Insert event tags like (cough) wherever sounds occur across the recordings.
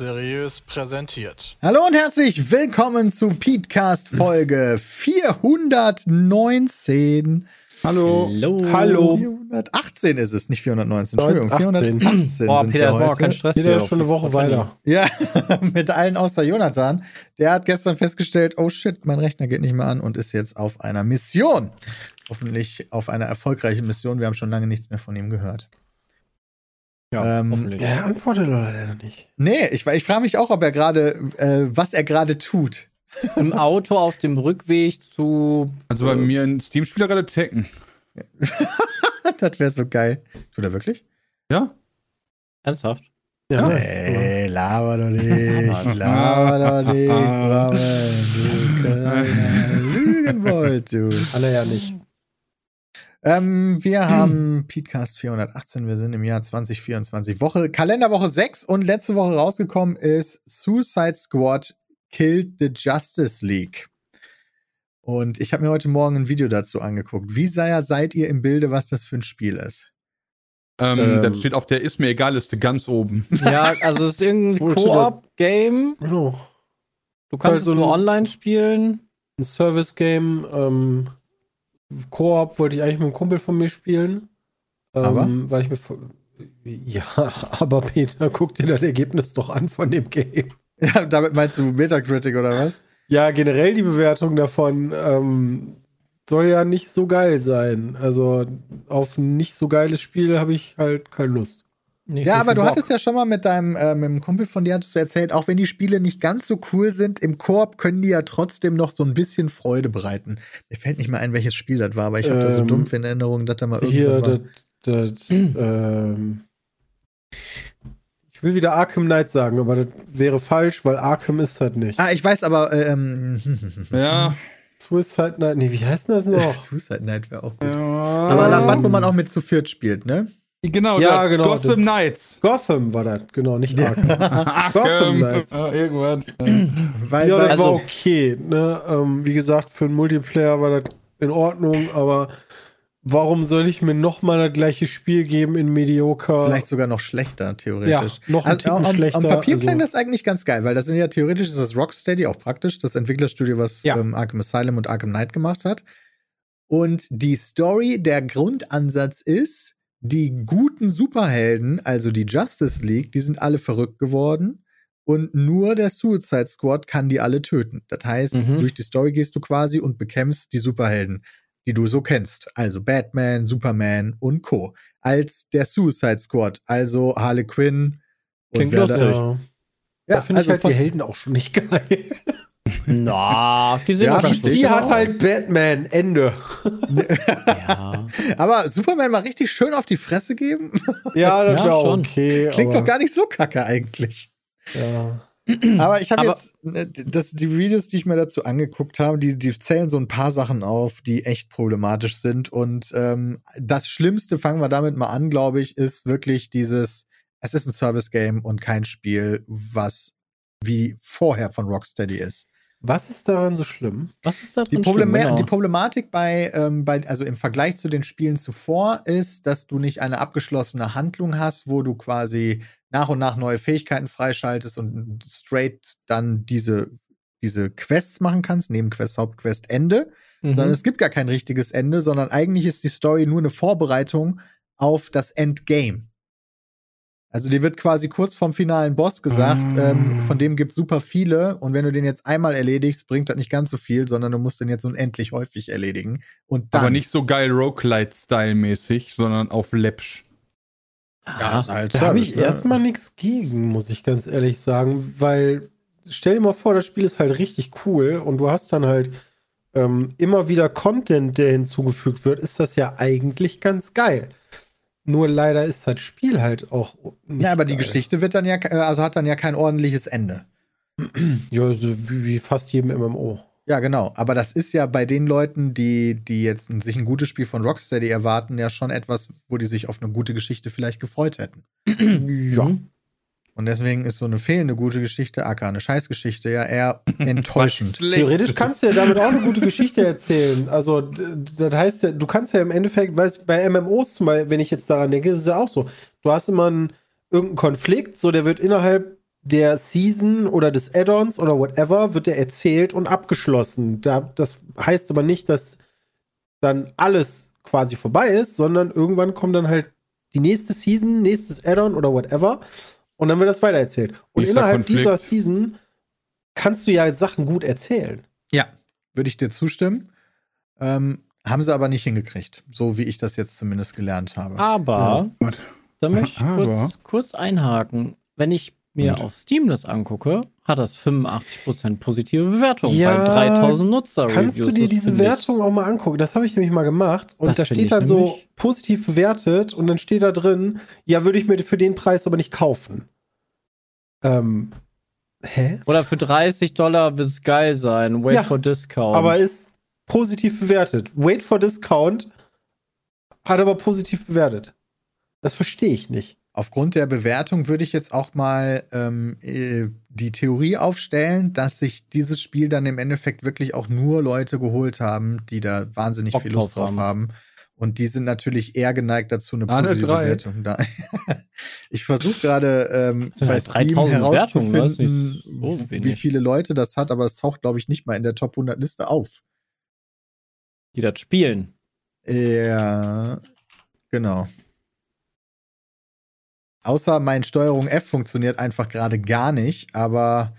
Seriös präsentiert. Hallo und herzlich willkommen zu Petecast Folge 419. Hallo. Hallo. Hallo. 418 ist es, nicht 419. Entschuldigung, 418. 418 Boah, sind Peter, wir war auch heute. kein Stress. Hier ist schon eine Woche weiter. Ja, (laughs) mit allen außer Jonathan. Der hat gestern festgestellt, oh shit, mein Rechner geht nicht mehr an und ist jetzt auf einer Mission. Hoffentlich auf einer erfolgreichen Mission. Wir haben schon lange nichts mehr von ihm gehört. Ja, Ähm, hoffentlich. Er antwortet leider nicht. Nee, ich, ich frage mich auch, ob er gerade, äh, was er gerade tut. Im Auto auf dem Rückweg zu. Also bei mir ein Steam-Spieler gerade Tekken. (laughs) das wäre so geil. Tut er wirklich? Ja? Ernsthaft? Ja, nice. Ey, (laughs) laber doch nicht, laber doch nicht, du kleiner Lügenbold, du. Alle ja nicht. Ähm, wir haben Petecast 418, wir sind im Jahr 2024, Woche, Kalenderwoche 6 und letzte Woche rausgekommen ist Suicide Squad Killed the Justice League. Und ich habe mir heute Morgen ein Video dazu angeguckt. Wie sehr seid ihr im Bilde, was das für ein Spiel ist? Ähm, Ähm. Das steht auf der Ist mir egal Liste ganz oben. Ja, also es ist irgendein Koop-Game. Du kannst Also es nur online spielen. Ein Service-Game. Ähm, Koop wollte ich eigentlich mit einem Kumpel von mir spielen. Ähm, Aber? Weil ich mir. vor- Ja, (laughs) aber Peter, guck dir das Ergebnis doch an von dem Game. (laughs) Ja, damit meinst du Metacritic oder was? Ja, generell die Bewertung davon ähm, soll ja nicht so geil sein. Also auf ein nicht so geiles Spiel habe ich halt keine Lust. Nicht Ja, so aber du Bock. hattest ja schon mal mit deinem äh, mit dem Kumpel von dir hattest du erzählt, auch wenn die Spiele nicht ganz so cool sind, im Koop können die ja trotzdem noch so ein bisschen Freude bereiten. Mir fällt nicht mehr ein, welches Spiel das war, aber ich habe da so Ähm, dumpf in Erinnerung, dass da mal Hier, irgendwann war. das, das, ähm, ich will wieder Arkham Knight sagen, aber das wäre falsch, weil Arkham ist halt nicht. Ah, ich weiß aber, äh, ähm, (laughs) Ja. Suicide Knight, nee, wie heißt denn das noch? (laughs) Suicide Night wäre auch gut. Aber Aber das was, wo man auch mit zu viert spielt, ne? Genau, Ja, das. genau, Gotham Knights. Gotham war das, genau, nicht Arkham. (laughs) Gotham Knights. Ja, irgendwas. Weil, ja, weil, das also- war okay. Ne? Ähm, wie gesagt, für einen Multiplayer war das in Ordnung, aber warum soll ich mir nochmal das gleiche Spiel geben in Mediocre? vielleicht sogar noch schlechter, theoretisch. ja, noch ein Also, am, am schlechter. Papier also- klang das eigentlich ganz geil, weil das sind ja theoretisch ist das Rocksteady auch praktisch, das Entwicklerstudio, was Ja. ähm, Arkham Asylum und Arkham Knight gemacht hat. Und die Story, der Grundansatz ist, die guten Superhelden, also die Justice League, die sind alle verrückt geworden und nur der Suicide Squad kann die alle töten. Das heißt, Mhm. durch die Story gehst du quasi und bekämpfst die Superhelden, die du so kennst. Also Batman, Superman und Co. Als der Suicide Squad, also Harley Quinn und Klingt wer da-. Ja. Ja, da finde also ich halt die Helden auch schon nicht (laughs) geil. Na, die sind Ja, Die hat auch. halt Batman, Ende. Ja. Aber Superman mal richtig schön auf die Fresse geben? Ja, (laughs) das Ja, wäre schon. okay. Klingt doch gar nicht so kacke eigentlich. Ja. Aber ich habe jetzt, äh, das, die Videos, die ich mir dazu angeguckt habe, die, die zählen so ein paar Sachen auf, die echt problematisch sind. Und ähm, das Schlimmste, fangen wir damit mal an, glaube ich, ist wirklich dieses, es ist ein Service-Game und kein Spiel, was wie vorher von Rocksteady ist. Was ist daran so schlimm? Was ist da Die, drin? Problema schlimm? Genau. die Problematik bei, ähm, bei, also im Vergleich zu den Spielen zuvor, ist, dass du nicht eine abgeschlossene Handlung hast, wo du quasi nach und nach neue Fähigkeiten freischaltest und straight dann diese, diese Quests machen kannst, Nebenquest, Hauptquest, Ende. Mhm. Sondern es gibt gar kein richtiges Ende, sondern eigentlich ist die Story nur eine Vorbereitung auf das Endgame. Also dir wird quasi kurz vom finalen Boss gesagt, Ah. ähm, von dem gibt super viele und wenn du den jetzt einmal erledigst, bringt das nicht ganz so viel, sondern du musst den jetzt unendlich häufig erledigen. Und dann Aber nicht so geil Roguelite-Style-mäßig, sondern auf läppsch. ja. halt Da habe ich ne? erstmal nichts gegen, muss ich ganz ehrlich sagen, weil stell dir mal vor, das Spiel ist halt richtig cool und du hast dann halt ähm, immer wieder Content, der hinzugefügt wird, ist das ja eigentlich ganz geil. Nur leider ist das Spiel halt auch nicht Ja, aber die geil. Geschichte wird dann ja, äh, also hat dann ja kein ordentliches Ende. (clears throat) Ja, so wie, wie fast jedem MMO. Ja, genau. Aber das ist ja bei den Leuten, die, die jetzt sich ein gutes Spiel von Rocksteady erwarten, ja schon etwas, wo die sich auf eine gute Geschichte vielleicht gefreut hätten. (clears throat) ja. Und deswegen ist so eine fehlende gute Geschichte, aka eine Scheißgeschichte, ja eher (laughs) enttäuschend. Theoretisch kannst du ja damit auch eine gute Geschichte erzählen. Also, das heißt ja, du kannst ja im Endeffekt, weißt bei MMOs zum Beispiel, wenn ich jetzt daran denke, ist es ja auch so. Du hast immer einen, irgendein Konflikt, so der wird innerhalb der Season oder des Add-ons oder whatever, wird der erzählt und abgeschlossen. Da, das heißt aber nicht, dass dann alles quasi vorbei ist, sondern irgendwann kommt dann halt die nächste Season, nächstes Add-on oder whatever und dann wird das weitererzählt. Und Nächster innerhalb Konflikt. dieser Season kannst du ja Sachen gut erzählen. Ja, würde ich dir zustimmen. Ähm, haben sie aber nicht hingekriegt, so wie ich das jetzt zumindest gelernt habe. Aber, Gott. da möchte ich kurz, kurz einhaken. Wenn ich mir Und? auf Steam das angucke, hat das 85% positive Bewertung Ja, bei 3000 Nutzer. Kannst du dir diese Wertung auch mal angucken? Das habe ich nämlich mal gemacht. Und Das da steht dann so nämlich- positiv bewertet und dann steht da drin, ja, würde ich mir für den Preis aber nicht kaufen. Ähm, hä? Oder für 30 Dollar wird es geil sein. Wait Ja, for discount. Aber ist positiv bewertet. Wait for Discount hat aber positiv bewertet. Das verstehe ich nicht. Aufgrund der Bewertung würde ich jetzt auch mal ähm, äh, die Theorie aufstellen, dass sich dieses Spiel dann im Endeffekt wirklich auch nur Leute geholt haben, die da wahnsinnig Bock viel Lust drauf haben. haben. Und die sind natürlich eher geneigt dazu, eine positive drei. Bewertung da. (laughs) ich versuche gerade ähm, bei halt Steam 3000 herauszufinden, so wie viele Leute das hat, aber es taucht, glaube ich, nicht mal in der Top 100 Liste auf. die das spielen. Ja, genau. Außer mein Steuerung F funktioniert einfach gerade gar nicht, aber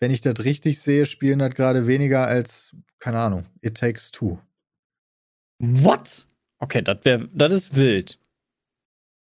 wenn ich das richtig sehe, spielen das gerade weniger als, keine Ahnung, It Takes Two. What? Okay, das wäre, das ist wild.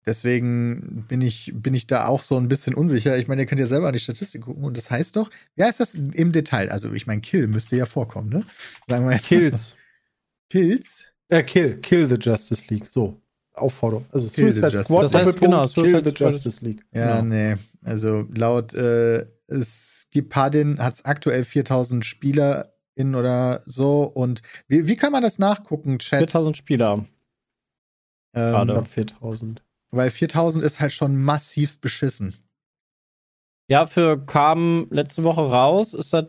Deswegen bin ich, bin ich da auch so ein bisschen unsicher. Ich meine, ihr könnt ja selber an die Statistik gucken und das heißt doch, wie heißt das im Detail? Also, ich meine, Kill müsste ja vorkommen, ne? Sagen wir jetzt. Kills. (laughs) Kills? äh, kill. Kill the Justice League. So. Aufforderung. Also Kill the Suicide Justice Squad, League. Das heißt, Doppelpunkt, genau, Kill Suicide the Squad- Justice League. Ja, Genau. nee. Also laut äh, Skipadin hat es aktuell 4000 SpielerInnen oder so. Und wie, wie kann man das nachgucken, Chat? 4000 Spieler. Ähm, gerade. Knapp 4000. weil 4000 ist halt schon massivst beschissen. Ja, für kam letzte Woche raus, ist das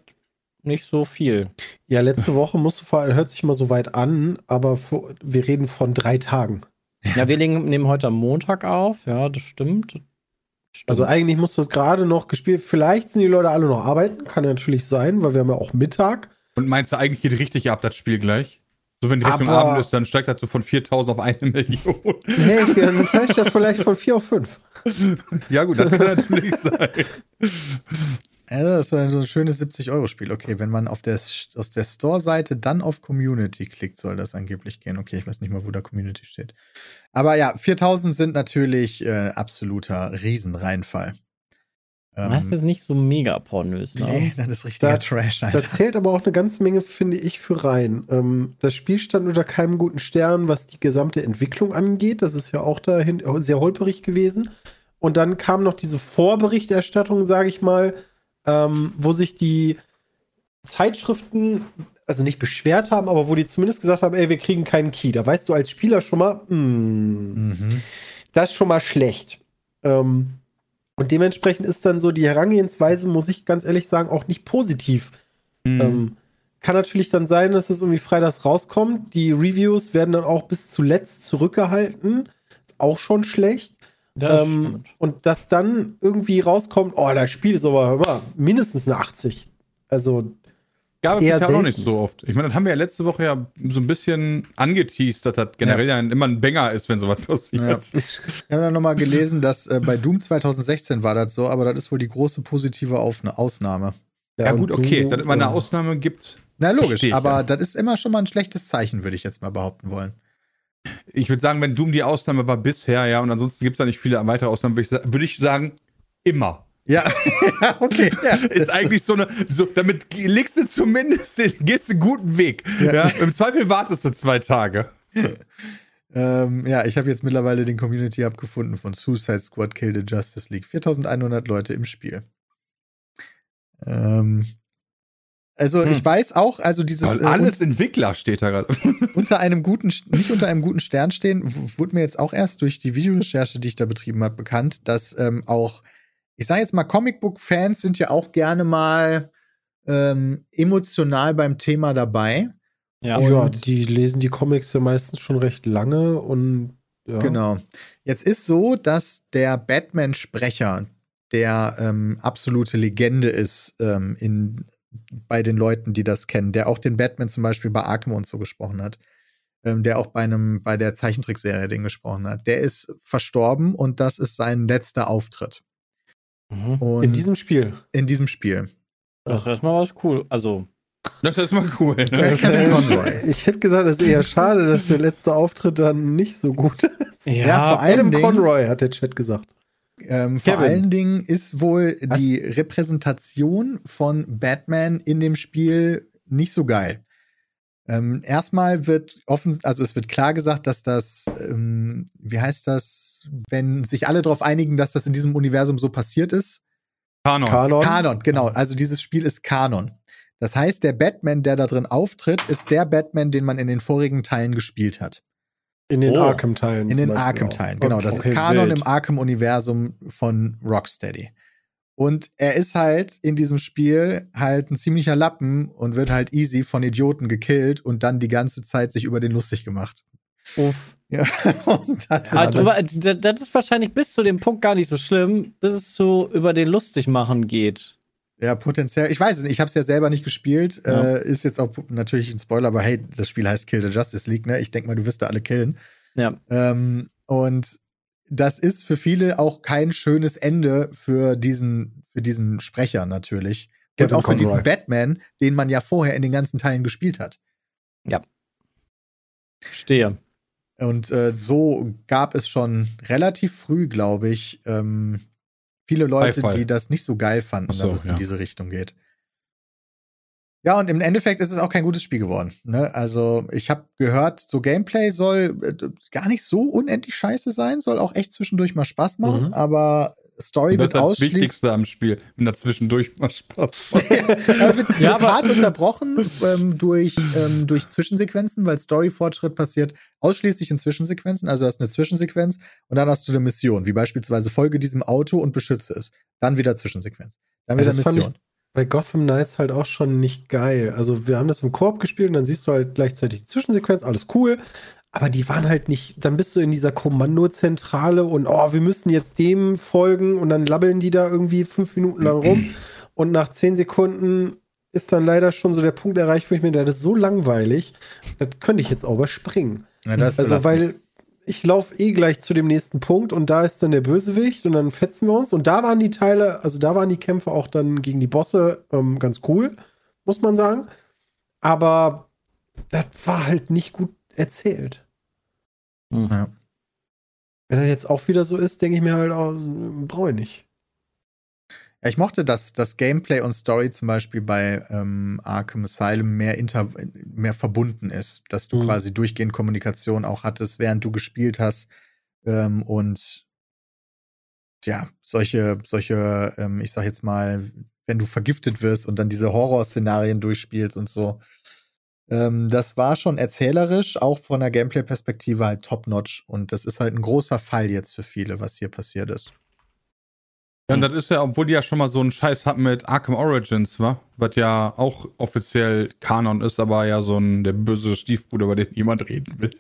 nicht so viel. Ja, letzte Woche musst du vor allem, hört sich immer so weit an, aber vor, wir reden von drei Tagen. Ja, wir legen, nehmen heute am Montag auf, ja, das stimmt. stimmt. Also eigentlich muss das gerade noch gespielt. Vielleicht sind die Leute alle noch arbeiten, kann ja natürlich sein, weil wir haben ja auch Mittag. Und meinst du, eigentlich geht richtig ab, das Spiel gleich? So, wenn die Rechnung Aber- Abend ist, dann steigt das so von 4000 auf eine Million. (laughs) Nee, dann steigt das vielleicht von 4 auf 5. ja, gut, das kann (laughs) natürlich sein. Also das ist so ein- schönes 70-Euro-Spiel. Okay, wenn man auf der, aus der Store-Seite dann auf Community klickt, soll das angeblich gehen. Okay, ich weiß nicht mal, wo da Community steht. Aber ja, 4000 sind natürlich äh, absoluter Riesenreinfall. Ähm, das ist jetzt nicht so mega pornös, ne? nee, das ist richtiger Da- Trash, Da Alter. zählt aber auch eine ganze Menge, finde ich, für rein. Ähm, das Spiel stand unter keinem guten Stern, was die gesamte Entwicklung angeht. Das ist ja auch dahin sehr holperig gewesen. Und dann kam noch diese Vorberichterstattung, sage ich mal, ähm, wo sich die Zeitschriften, also nicht beschwert haben, aber wo die zumindest gesagt haben, ey, wir kriegen keinen Key. Da weißt du als Spieler schon mal, hm, Mhm. das ist schon mal schlecht. Ähm, und dementsprechend ist dann so die Herangehensweise, muss ich ganz ehrlich sagen, auch nicht positiv. Mhm. Ähm, kann natürlich dann sein, dass es irgendwie freitags rauskommt. Die Reviews werden dann auch bis zuletzt zurückgehalten. Ist auch schon schlecht. Das ähm, stimmt. und dass dann irgendwie rauskommt, oh, das Spiel ist aber hör mal, mindestens eine 80. Also, Gab es bisher auch noch nicht so oft. Ich meine, das haben wir ja letzte Woche ja so ein bisschen angeteased, dass das generell ja, immer ein Banger ist, wenn sowas passiert. Ja. Ich habe dann nochmal gelesen, dass äh, bei Doom 2016 war das so, aber das ist wohl die große positive Auf Ausnahme. Ja, und gut, okay, du, dass es immer eine Ausnahme gibt. Na logisch, aber ja. das ist immer schon mal ein schlechtes Zeichen, würde ich jetzt mal behaupten wollen. Ich würde sagen, wenn Doom die Ausnahme war bisher, ja, und ansonsten gibt es da nicht viele weitere Ausnahmen, würde ich, würde ich sagen, immer. Ja, (laughs) okay. Ja. Ist eigentlich so eine, so, damit legst du zumindest, den, gehst du einen guten Weg. Ja. Ja. Im Zweifel wartest du zwei Tage. (laughs) Ähm, ja, ich habe jetzt mittlerweile den Community Hub gefunden von Suicide Squad Kill the Justice League. 4100 Leute im Spiel. Ähm, also Hm. ich weiß auch, also dieses Weil äh, alles Entwickler steht da gerade. (laughs) unter einem guten, nicht unter einem guten Stern stehen, wurde mir jetzt auch erst durch die Videorecherche, die ich da betrieben habe, bekannt, dass ähm, auch, ich sage jetzt mal, Comicbook-Fans sind ja auch gerne mal ähm, emotional beim Thema dabei. Ja, ja, und- die lesen die Comics ja meistens schon recht lange und ja. Genau. Jetzt ist so, dass der Batman-Sprecher, der ähm, absolute Legende ist ähm, in, bei den Leuten, die das kennen, der auch den Batman zum Beispiel bei Arkham und so gesprochen hat, ähm, der auch bei einem, bei der Zeichentrickserie den gesprochen hat, der ist verstorben und das ist sein letzter Auftritt. Mhm. Und In diesem Spiel. in diesem Spiel. Das ist erstmal was cool. Also, Das ist mal cool. Ja, Ne? Conroy. (laughs) Ich hätte gesagt, es ist eher schade, dass der letzte Auftritt dann nicht so gut ist. Ja, vor allem Conroy hat der Chat gesagt. Ähm, vor allen Dingen ist wohl Was? die Repräsentation von Batman in dem Spiel nicht so geil. Ähm, erstmal wird offen, also es wird klar gesagt, dass das, ähm, wie heißt das, wenn sich alle darauf einigen, dass das in diesem Universum so passiert ist? Kanon. Kanon. Kanon, genau. Also dieses Spiel ist Kanon. Das heißt, der Batman, der da drin auftritt, ist der Batman, den man in den vorigen Teilen gespielt hat. In den Oh. Arkham-Teilen. In den Arkham-Teilen, genau. Okay. Das ist Kanon wild. im Arkham-Universum von Rocksteady. Und er ist halt in diesem Spiel halt ein ziemlicher Lappen und wird halt easy von Idioten gekillt und dann die ganze Zeit sich über den lustig gemacht. uff. (laughs) Ja, und das Ah, ist drüber, das das ist wahrscheinlich bis zu dem Punkt gar nicht so schlimm, bis es zu über den lustig machen geht. Ja potenziell. Ich weiß es nicht, ich habe es ja selber nicht gespielt. Ja. Äh, ist jetzt auch natürlich ein Spoiler, aber hey, das Spiel heißt Kill the Justice League, ne? Ich denke mal, du wirst da alle killen. Ja. Ähm, und das ist für viele auch kein schönes Ende für diesen, für diesen Sprecher natürlich. Und Kevin auch für diesen Conroy. Batman, den man ja vorher in den ganzen Teilen gespielt hat. Stehe. Und äh, so gab es schon relativ früh, glaube ich, ähm, viele Leute, Beifall. die das nicht so geil fanden, so, dass es in ja. diese Richtung geht. Ja, und im Endeffekt ist es auch kein gutes Spiel geworden. Ne? Also, ich habe gehört, so Gameplay soll äh, gar nicht so unendlich scheiße sein, soll auch echt zwischendurch mal Spaß machen, Mhm. aber Story Das ist wird das ausschließlich. Wichtigste am Spiel, wenn da zwischendurch mal Spaß macht. (laughs) er wird, Ja, wird aber- hart unterbrochen ähm, durch, ähm, durch Zwischensequenzen, weil Story-Fortschritt passiert ausschließlich in Zwischensequenzen. Also du hast eine Zwischensequenz und dann hast du eine Mission, wie beispielsweise Folge diesem Auto und beschütze es. Dann wieder Zwischensequenz. Dann Ja, wieder das fand Mission. Bei Gotham Knights halt auch schon nicht geil. Also wir haben das im Koop gespielt und dann siehst du halt gleichzeitig die Zwischensequenz, alles cool. Aber die waren halt nicht, dann bist du in dieser Kommandozentrale und oh, wir müssen jetzt dem folgen und dann labbeln die da irgendwie fünf Minuten lang rum (clears throat) und nach zehn Sekunden ist dann leider schon so der Punkt erreicht, wo ich mir denke, das ist so langweilig, das könnte ich jetzt auch überspringen. Ja, Also, belastend. weil ich laufe eh gleich zu dem nächsten Punkt und da ist dann der Bösewicht und dann fetzen wir uns. Und da waren die Teile, also da waren die Kämpfe auch dann gegen die Bosse ähm, ganz cool, muss man sagen. Aber das war halt nicht gut erzählt. Hm. Ja. Wenn er jetzt auch wieder so ist, denke ich mir halt, oh, brauche ich nicht. Ja, ich mochte, dass das Gameplay und Story zum Beispiel bei ähm, Arkham Asylum mehr, inter mehr verbunden ist, dass du Mhm. quasi durchgehend Kommunikation auch hattest, während du gespielt hast ähm, und ja, solche, solche, ähm, ich sag jetzt mal, wenn du vergiftet wirst und dann diese Horrorszenarien durchspielst und so. Ähm, das war schon erzählerisch, auch von der Gameplay-Perspektive halt top-notch. Und das ist halt ein großer Fall jetzt für viele, was hier passiert ist. Ja, und das ist ja, obwohl die ja schon mal so einen Scheiß hatten mit Arkham Origins, war, was ja auch offiziell Kanon ist, aber ja so ein der böse Stiefbruder, über den niemand reden will.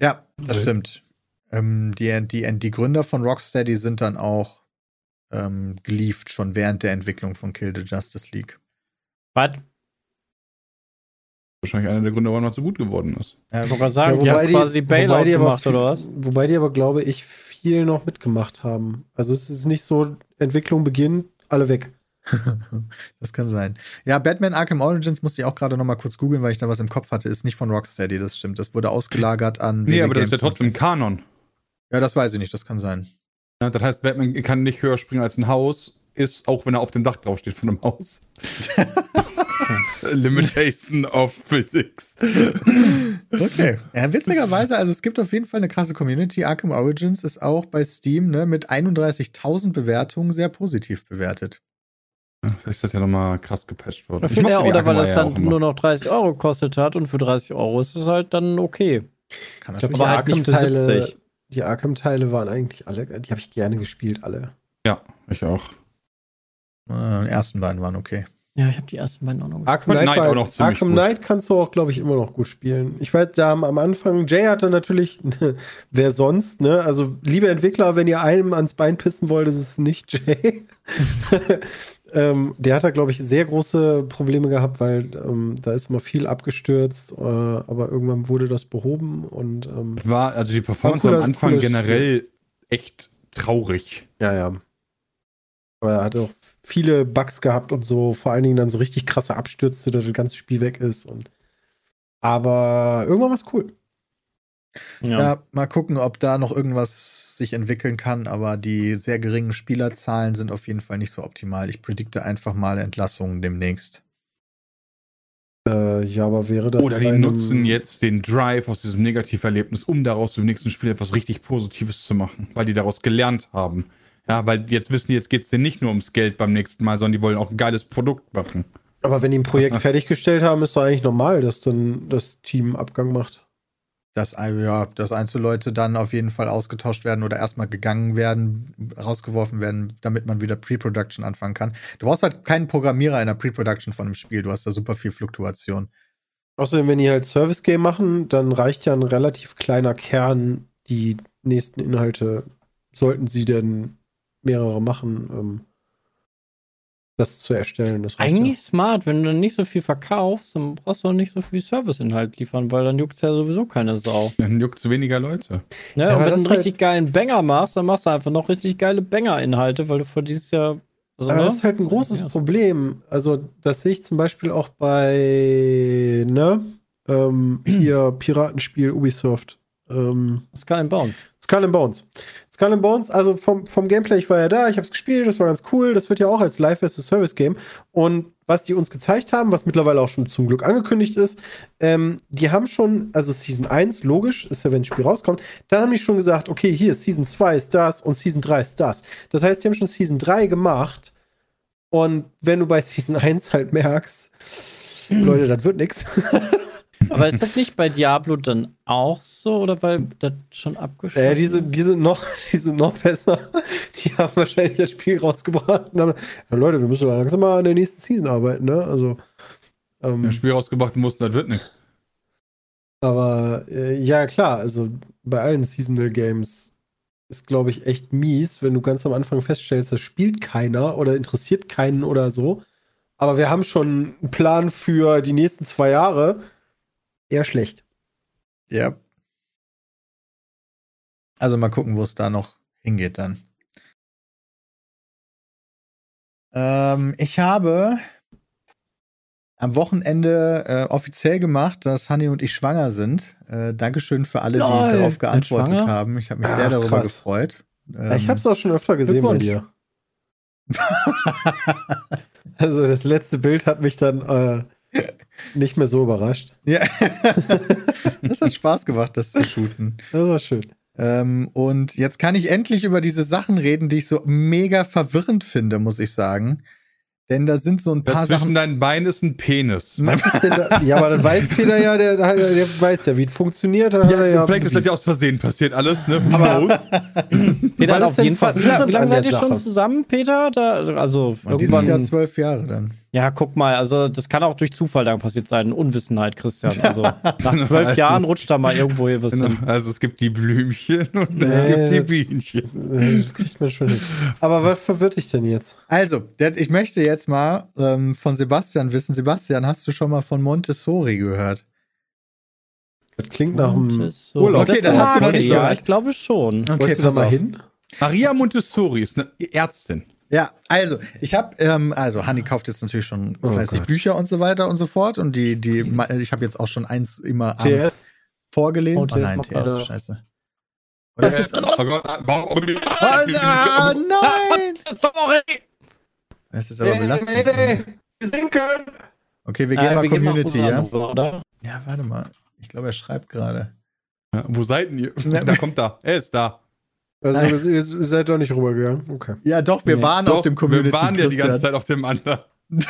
Ja, das Okay. stimmt. Ähm, die, die, die Gründer von Rocksteady sind dann auch ähm, gelieft, schon während der Entwicklung von Kill the Justice League. Was? Wahrscheinlich einer der Gründe, warum das so gut geworden ist. Ähm, Ich wollte gerade sagen, Ja, die wobei die- quasi wobei Bailout gemacht, viel- oder was? Wobei die aber, glaube ich, viel noch mitgemacht haben. Also es ist nicht so, Entwicklung beginnt, alle weg. (laughs) das kann sein. Ja, Batman Arkham Origins musste ich auch gerade noch mal kurz googeln, weil ich da was im Kopf hatte. Ist nicht von Rocksteady, das stimmt. Das wurde ausgelagert an. Nee, WB aber das ist ja Games. trotzdem Kanon. Ja, das weiß ich nicht, das kann sein. Ja, das heißt, Batman kann nicht höher springen als ein Haus, ist, auch wenn er auf dem Dach draufsteht von einem Haus. (laughs) Limitation of Physics. Okay. Ja, witzigerweise, also es gibt auf jeden Fall eine krasse Community. Arkham Origins ist auch bei Steam ne, mit 31.000 Bewertungen sehr positiv bewertet. Vielleicht ist das ja nochmal krass gepatcht worden. Oder, Ich ja, oder weil das ja dann immer. nur noch 30 Euro gekostet hat und für 30 Euro ist es halt dann okay. Kann Ich glaube, natürlich die Aber halt nicht für Arkham-Teile 70. die Arkham-Teile waren eigentlich alle, die habe ich gerne gespielt, alle. Ja, ich auch. Äh, die ersten beiden waren okay. Ja, ich habe die ersten beiden auch noch gespielt. Arkham Knight, Knight war, auch noch ziemlich Arkham gut. Knight kannst du auch, glaube ich, immer noch gut spielen. Ich weiß, da am am Anfang, Jay hatte natürlich, (laughs) wer sonst, ne? Also, liebe Entwickler, wenn ihr einem ans Bein pissen wollt, ist es nicht Jay. (laughs) ähm, der hat da, glaube ich, sehr große Probleme gehabt, weil ähm, da ist immer viel abgestürzt, äh, aber irgendwann wurde das behoben und ähm, War, also die Performance am Anfang generell echt traurig. ja, ja. Aber er hat auch viele Bugs gehabt und so, vor allen Dingen dann so richtig krasse Abstürze, dass das ganze Spiel weg ist und aber irgendwann war es cool. Ja. Ja, mal gucken, ob da noch irgendwas sich entwickeln kann, aber die sehr geringen Spielerzahlen sind auf jeden Fall nicht so optimal. Ich predikte einfach mal Entlassungen demnächst. Äh, ja, aber wäre das. Oder die nutzen jetzt den Drive aus diesem Negativerlebnis, um daraus im nächsten Spiel etwas richtig Positives zu machen, weil die daraus gelernt haben. Ja, weil jetzt wissen die, jetzt geht es denen nicht nur ums Geld beim nächsten Mal, sondern die wollen auch ein geiles Produkt machen. Aber wenn die ein Projekt (laughs) fertiggestellt haben, ist doch eigentlich normal, dass dann das Team Abgang macht. Dass, ein- ja, dass Einzelleute dann auf jeden Fall ausgetauscht werden oder erstmal gegangen werden, rausgeworfen werden, damit man wieder Pre-Production anfangen kann. Du brauchst halt keinen Programmierer in der Pre-Production von einem Spiel. Du hast da super viel Fluktuation. Außerdem, wenn die halt Service Game machen, dann reicht ja ein relativ kleiner Kern. Die nächsten Inhalte sollten sie denn mehrere machen, ähm, das zu erstellen. Das Eigentlich smart, wenn du dann nicht so viel verkaufst, dann brauchst du auch nicht so viel Serviceinhalt liefern, weil dann juckt ja sowieso keine Sau. Dann juckt es weniger Leute. Ne? Ja, und wenn du einen halt- richtig geilen Banger machst, dann machst du einfach noch richtig geile Banger-Inhalte, weil du vor dieses Jahr. Also, Aber ne? das ist halt ein großes Ja. Problem. Also, das sehe ich zum Beispiel auch bei, ne, ähm, (clears throat) hier Piratenspiel Ubisoft. Ähm, Skull and Bones. Skull and Bones. Skull and Bones, also vom, vom Gameplay, ich war ja da, ich habe es gespielt, das war ganz cool. Das wird ja auch als Live-as-a-Service-Game. Und was die uns gezeigt haben, was mittlerweile auch schon zum Glück angekündigt ist, ähm, die haben schon, also Season 1, logisch, ist ja, wenn das Spiel rauskommt, dann haben die schon gesagt, okay, hier, Season 2 ist das und Season 3 ist das. Das heißt, die haben schon Season 3 gemacht. Und wenn du bei Season 1 halt merkst, Leute, das wird nix. (laughs) Aber ist das nicht bei Diablo dann auch so oder weil das schon abgeschlossen Äh, die, sind, die, sind noch, (laughs) die sind noch besser. Die haben wahrscheinlich das Spiel rausgebracht und haben, ja, Leute, wir müssen langsam mal an der nächsten Season arbeiten, ne? Also, ähm, Ein Spiel rausgebracht und wussten, das wird nichts. aber äh, ja, klar, also bei allen Seasonal Games ist, glaube ich, echt mies, wenn du ganz am Anfang feststellst, das spielt keiner oder interessiert keinen oder so. Aber wir haben schon einen Plan für die nächsten zwei Jahre. Eher schlecht. Ja. Also mal gucken, wo es da noch hingeht dann. Ähm, ich habe am Wochenende äh, offiziell gemacht, dass Hanni und ich schwanger sind. Äh, Dankeschön für alle, Lol, die darauf geantwortet haben. Ich habe mich Ach, sehr darüber krass. gefreut. Ja, ich Ähm, habe es auch schon öfter gesehen bei dir. (laughs) Also das letzte Bild hat mich dann äh, nicht mehr so überrascht. ja. (laughs) das hat Spaß gemacht, das zu shooten. Das war schön. Ähm, und jetzt kann ich endlich über diese Sachen reden, die ich so mega verwirrend finde, muss ich sagen. Denn da sind so ein paar Dazwischen Sachen. deinen Beinen ist ein Penis. (laughs) Ist da? Ja, aber das weiß Peter ja, der, der, weiß ja, wie es funktioniert. Er Ja, vielleicht ist das ja aus Versehen passiert alles, ne? Aber-. (laughs) Peter, Was auf jeden Fall. Wie, lange an seid ihr schon zusammen, Peter? Da, also Und dieses Jahr irgendwann. zwölf Jahre dann. Ja, guck mal, also das kann auch durch Zufall dann passiert sein. Unwissenheit, Christian. Also (laughs) nach zwölf Das Jahren rutscht da mal irgendwo hier was hin. Also es gibt die Blümchen und Nee, es gibt die Bienchen. Das kriegt man schon hin. Aber was verwirrt dich denn jetzt? Also, ich möchte jetzt mal ähm, von Sebastian wissen. Sebastian, hast du schon mal von Montessori gehört? Das klingt nach einem Montessori. Urlaub. Okay, dann hast du noch nicht Ja, gehört. ich glaube schon. Wolltest du da mal auf. hin? Maria Montessori ist eine Ärztin. Ja, also, ich habe, ähm, also, Hanni kauft jetzt natürlich schon Oh fleißig Gott. Bücher und so weiter und so fort. Und die, die, ich habe jetzt auch schon eins immer abends TS? vorgelesen. Oh, Oh, nein, TS, TS, ja. scheiße. Oder ist jetzt, Oh Gott, warum- oh, nein! (laughs) Sorry. Das ist aber belastend. Wir singen können! Okay, wir gehen Äh, mal wir gehen Community, mal ja? rüber, Oder? Ja, warte mal. Ich glaube, er schreibt gerade. Ja, Wo seid denn ihr? Ja. (laughs) Da kommt da. Er ist da. Also, ihr seid doch nicht rübergegangen. Okay. Ja, doch, wir Nee. waren Doch, auf dem Community. wir waren ja die ganze. Zeit auf dem anderen. (laughs)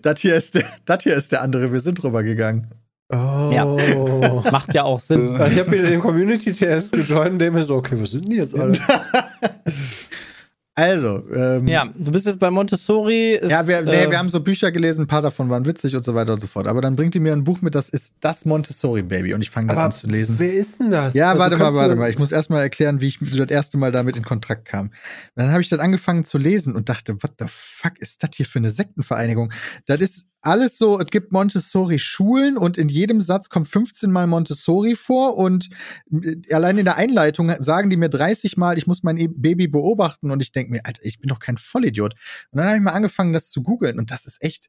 Das hier, ist der, das hier ist der andere. Wir sind rübergegangen. Oh. Ja. (laughs) Macht ja auch Sinn. Ich habe wieder den Community-TS gejoint, dem ist so, okay, was sind die jetzt alle? (laughs) Also, ähm, Ja, du bist jetzt bei Montessori. Ist, Ja, wir, nee, äh, wir haben so Bücher gelesen, ein paar davon waren witzig und so weiter und so fort. Aber dann bringt die mir ein Buch mit, das ist das Montessori-Baby und ich fange dann Aber an zu lesen. wer ist denn das? Ja, Also warte mal, warte mal. Ich muss erstmal erklären, wie ich das erste Mal damit in Kontakt kam. Dann habe ich dann angefangen zu lesen und dachte, what the fuck ist das hier für eine Sektenvereinigung? Das ist alles so, es gibt Montessori-Schulen und in jedem Satz kommt 15 Mal Montessori vor und äh, allein in der Einleitung sagen die mir 30 Mal, ich muss mein E- Baby beobachten und ich denke mir, Alter, ich bin doch kein Vollidiot. Und dann habe ich mal angefangen, das zu googeln und das ist echt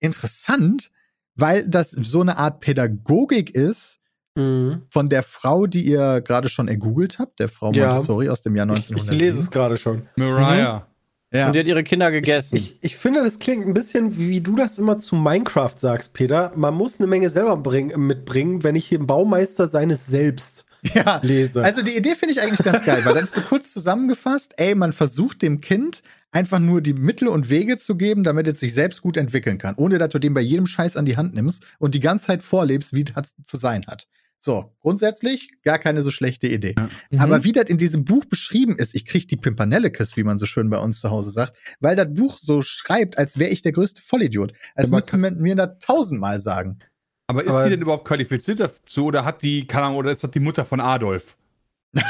interessant, weil das so eine Art Pädagogik ist, Mhm. von der Frau, die ihr gerade schon ergoogelt habt, der Frau Ja. Montessori aus dem Jahr Ich, 1900. ich lese es gerade schon. Mariah. Ja. Und die hat ihre Kinder gegessen. Ich, ich finde, das klingt ein bisschen, wie du das immer zu Minecraft sagst, Peter. Man muss eine Menge selber bring, mitbringen, wenn ich hier Baumeister seines Selbst (laughs) ja. lese. Also die Idee finde ich eigentlich ganz geil, weil dann ist so kurz zusammengefasst, ey, man versucht dem Kind einfach nur die Mittel und Wege zu geben, damit es sich selbst gut entwickeln kann, ohne dass du den bei jedem Scheiß an die Hand nimmst und die ganze Zeit vorlebst, wie das zu sein hat. So, grundsätzlich gar keine so schlechte Idee. Ja. Mhm. Aber wie das in diesem Buch beschrieben ist, ich krieg die Pimpernellekes, wie man so schön bei uns zu Hause sagt, weil das Buch so schreibt, als wäre ich der größte Vollidiot. Als Aber müsste man mir das tausendmal sagen. Aber ist Aber- sie denn überhaupt qualifiziert dazu oder hat die, keine Ahnung, oder ist das die Mutter von Adolf? (laughs)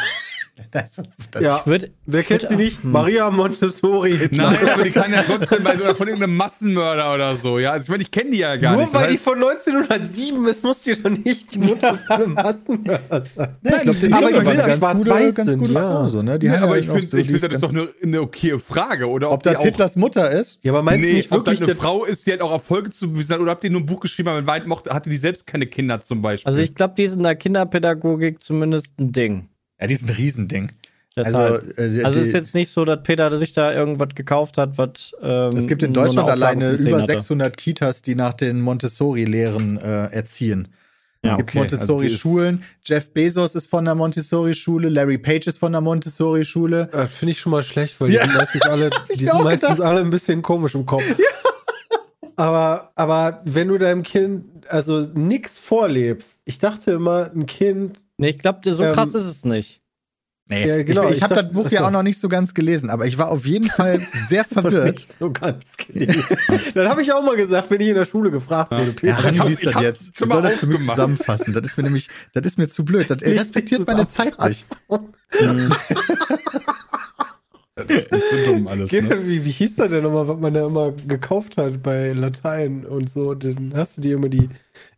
(laughs) Das, das, ja. würd, Wer kennt sie nicht? Hm. Maria Montessori. (laughs) Nein, aber die kann ja trotzdem bei so von irgendeinem Massenmörder oder so, ja. Also ich meine, ich kenne die ja gar Nur nicht. weil Das die von 1907 ist, muss die doch nicht die Mutter von einem Massenmörder sein. Nee, ich glaube, die Aber die Bilder ganz gute, schwarz-weiß ganz gute ja. Frau, so, ne? Die Ja, haben aber ja ich finde, so ich find, das ist doch eine, eine okaye Frage, oder? ob die das auch, Hitlers Mutter ist. Ja, aber meinst du nee, nicht ob das wirklich, eine Frau ist, die halt auch Erfolge zu bewiesen hat, oder habt ihr nur ein Buch geschrieben, aber weit mochte, hatte die selbst keine Kinder zum Beispiel? also ich glaube, die ist in der Kinderpädagogik zumindest ein Ding. Ja, die ist ein Riesending. Deshalb. Also, äh, Also die, ist jetzt nicht so, dass Peter sich da irgendwas gekauft hat, was. Ähm, es gibt in Deutschland alleine von 10 über hatte. 600 Kitas, die nach den Montessori-Lehren äh, erziehen. Ja, Es gibt okay, also Montessori-Schulen. Jeff Bezos ist von der Montessori-Schule. Larry Page ist von der Montessori-Schule. Äh, Finde ich schon mal schlecht, weil Ja. die sind meistens alle, (laughs) die sind meistens gedacht. alle ein bisschen komisch im Kopf. Aber, aber wenn du deinem Kind also nichts vorlebst, ich dachte immer, ein Kind, Nee, ich glaube, so Ähm, krass ist es nicht. Nee, Ja, genau, ich, ich ich habe das Buch ja auch noch nicht so ganz gelesen, aber ich war auf jeden Fall (laughs) sehr verwirrt. nicht so ganz gelesen. (laughs) Dann habe ich auch mal gesagt, wenn ich in der Schule gefragt wurde, Peter, Ja, Hanni hab- liest ich das jetzt. Ich schon soll das für mich zusammenfassen. Das ist mir nämlich, das ist mir zu blöd. Das (laughs) Lies respektiert meine Zeit nicht. Das ist so dumm alles, ne? wie, wie hieß das denn nochmal, was man da immer gekauft hat bei Latein und so? Dann hast du dir immer die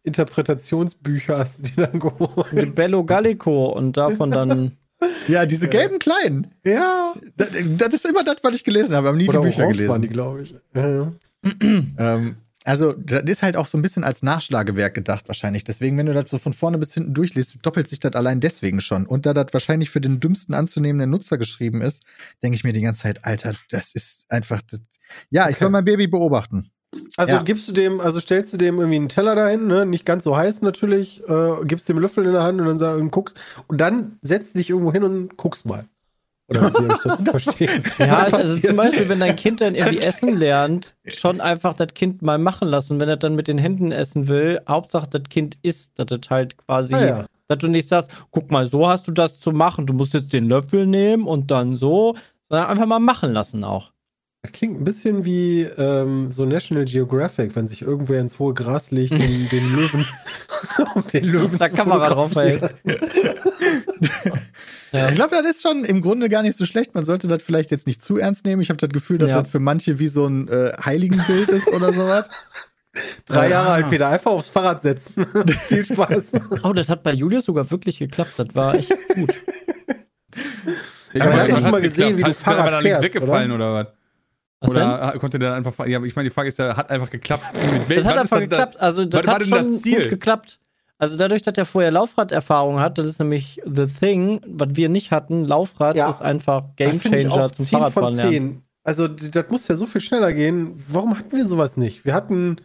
Interpretationsbücher hast du dir dann Die geholt. Bello Gallico und davon dann. (laughs) Ja, diese gelben kleinen. Ja. Das, das ist immer das, was ich gelesen habe. Ich habe nie Oder die Bücher orange waren die, gelesen. glaube ich. Ja, ja. (clears throat) Ähm, also, das ist halt auch so ein bisschen als Nachschlagewerk gedacht, wahrscheinlich. Deswegen, wenn du das so von vorne bis hinten durchliest, doppelt sich das allein deswegen schon. Und da das wahrscheinlich für den dümmsten anzunehmenden Nutzer geschrieben ist, denke ich mir die ganze Zeit, Alter, das ist einfach. Das ja, ich Okay. soll mein Baby beobachten. Also Ja. gibst du dem, also stellst du dem irgendwie einen Teller dahin, ne? nicht ganz so heiß natürlich, äh, gibst dem Löffel in der Hand und dann sag, und guckst und dann setzt dich irgendwo hin und guckst mal. Oder wie ich das zu (laughs) verstehen? Ja, also zum Beispiel, wenn dein Kind dann irgendwie (laughs) essen lernt, schon einfach das Kind mal machen lassen. Wenn er dann mit den Händen essen will, Hauptsache das Kind isst, dass das halt quasi, Ah, ja. dass du nicht sagst, guck mal, so hast du das zu machen. Du musst jetzt den Löffel nehmen und dann so, sondern einfach mal machen lassen auch. Das klingt ein bisschen wie ähm, so National Geographic, wenn sich irgendwer ins hohe Gras legt, um (laughs) den Löwen, (laughs) um den Löwen Da zu Kamera fotografieren. (laughs) Ja. Ich glaube, das ist schon im Grunde gar nicht so schlecht. Man sollte das vielleicht jetzt nicht zu ernst nehmen. Ich habe das Gefühl, dass Ja. das für manche wie so ein äh, Heiligenbild ist oder sowas. Drei Jahre alt, Peter, einfach aufs Fahrrad setzen. Viel Spaß. Oh, das hat bei Julius sogar wirklich geklappt. Das war echt gut. Ja, hast du hat schon mal geklappt? gesehen, wie du Hast- ist da aber Fahrrad da nichts fährst, weggefallen oder, was? Was Oder konnte der einfach. Ja, aber ich meine, die Frage ist ja, hat einfach geklappt. Mit Das hat einfach ist da- geklappt. Also, das hat denn schon das gut geklappt. Also, dadurch, dass er vorher Laufraderfahrung hat, das ist nämlich the thing, was wir nicht hatten. Laufrad Ja. ist einfach Gamechanger zum 10 von Fahrradfahren lernen. 10. Also, das muss ja so viel schneller gehen. Warum hatten wir sowas nicht? Wir hatten.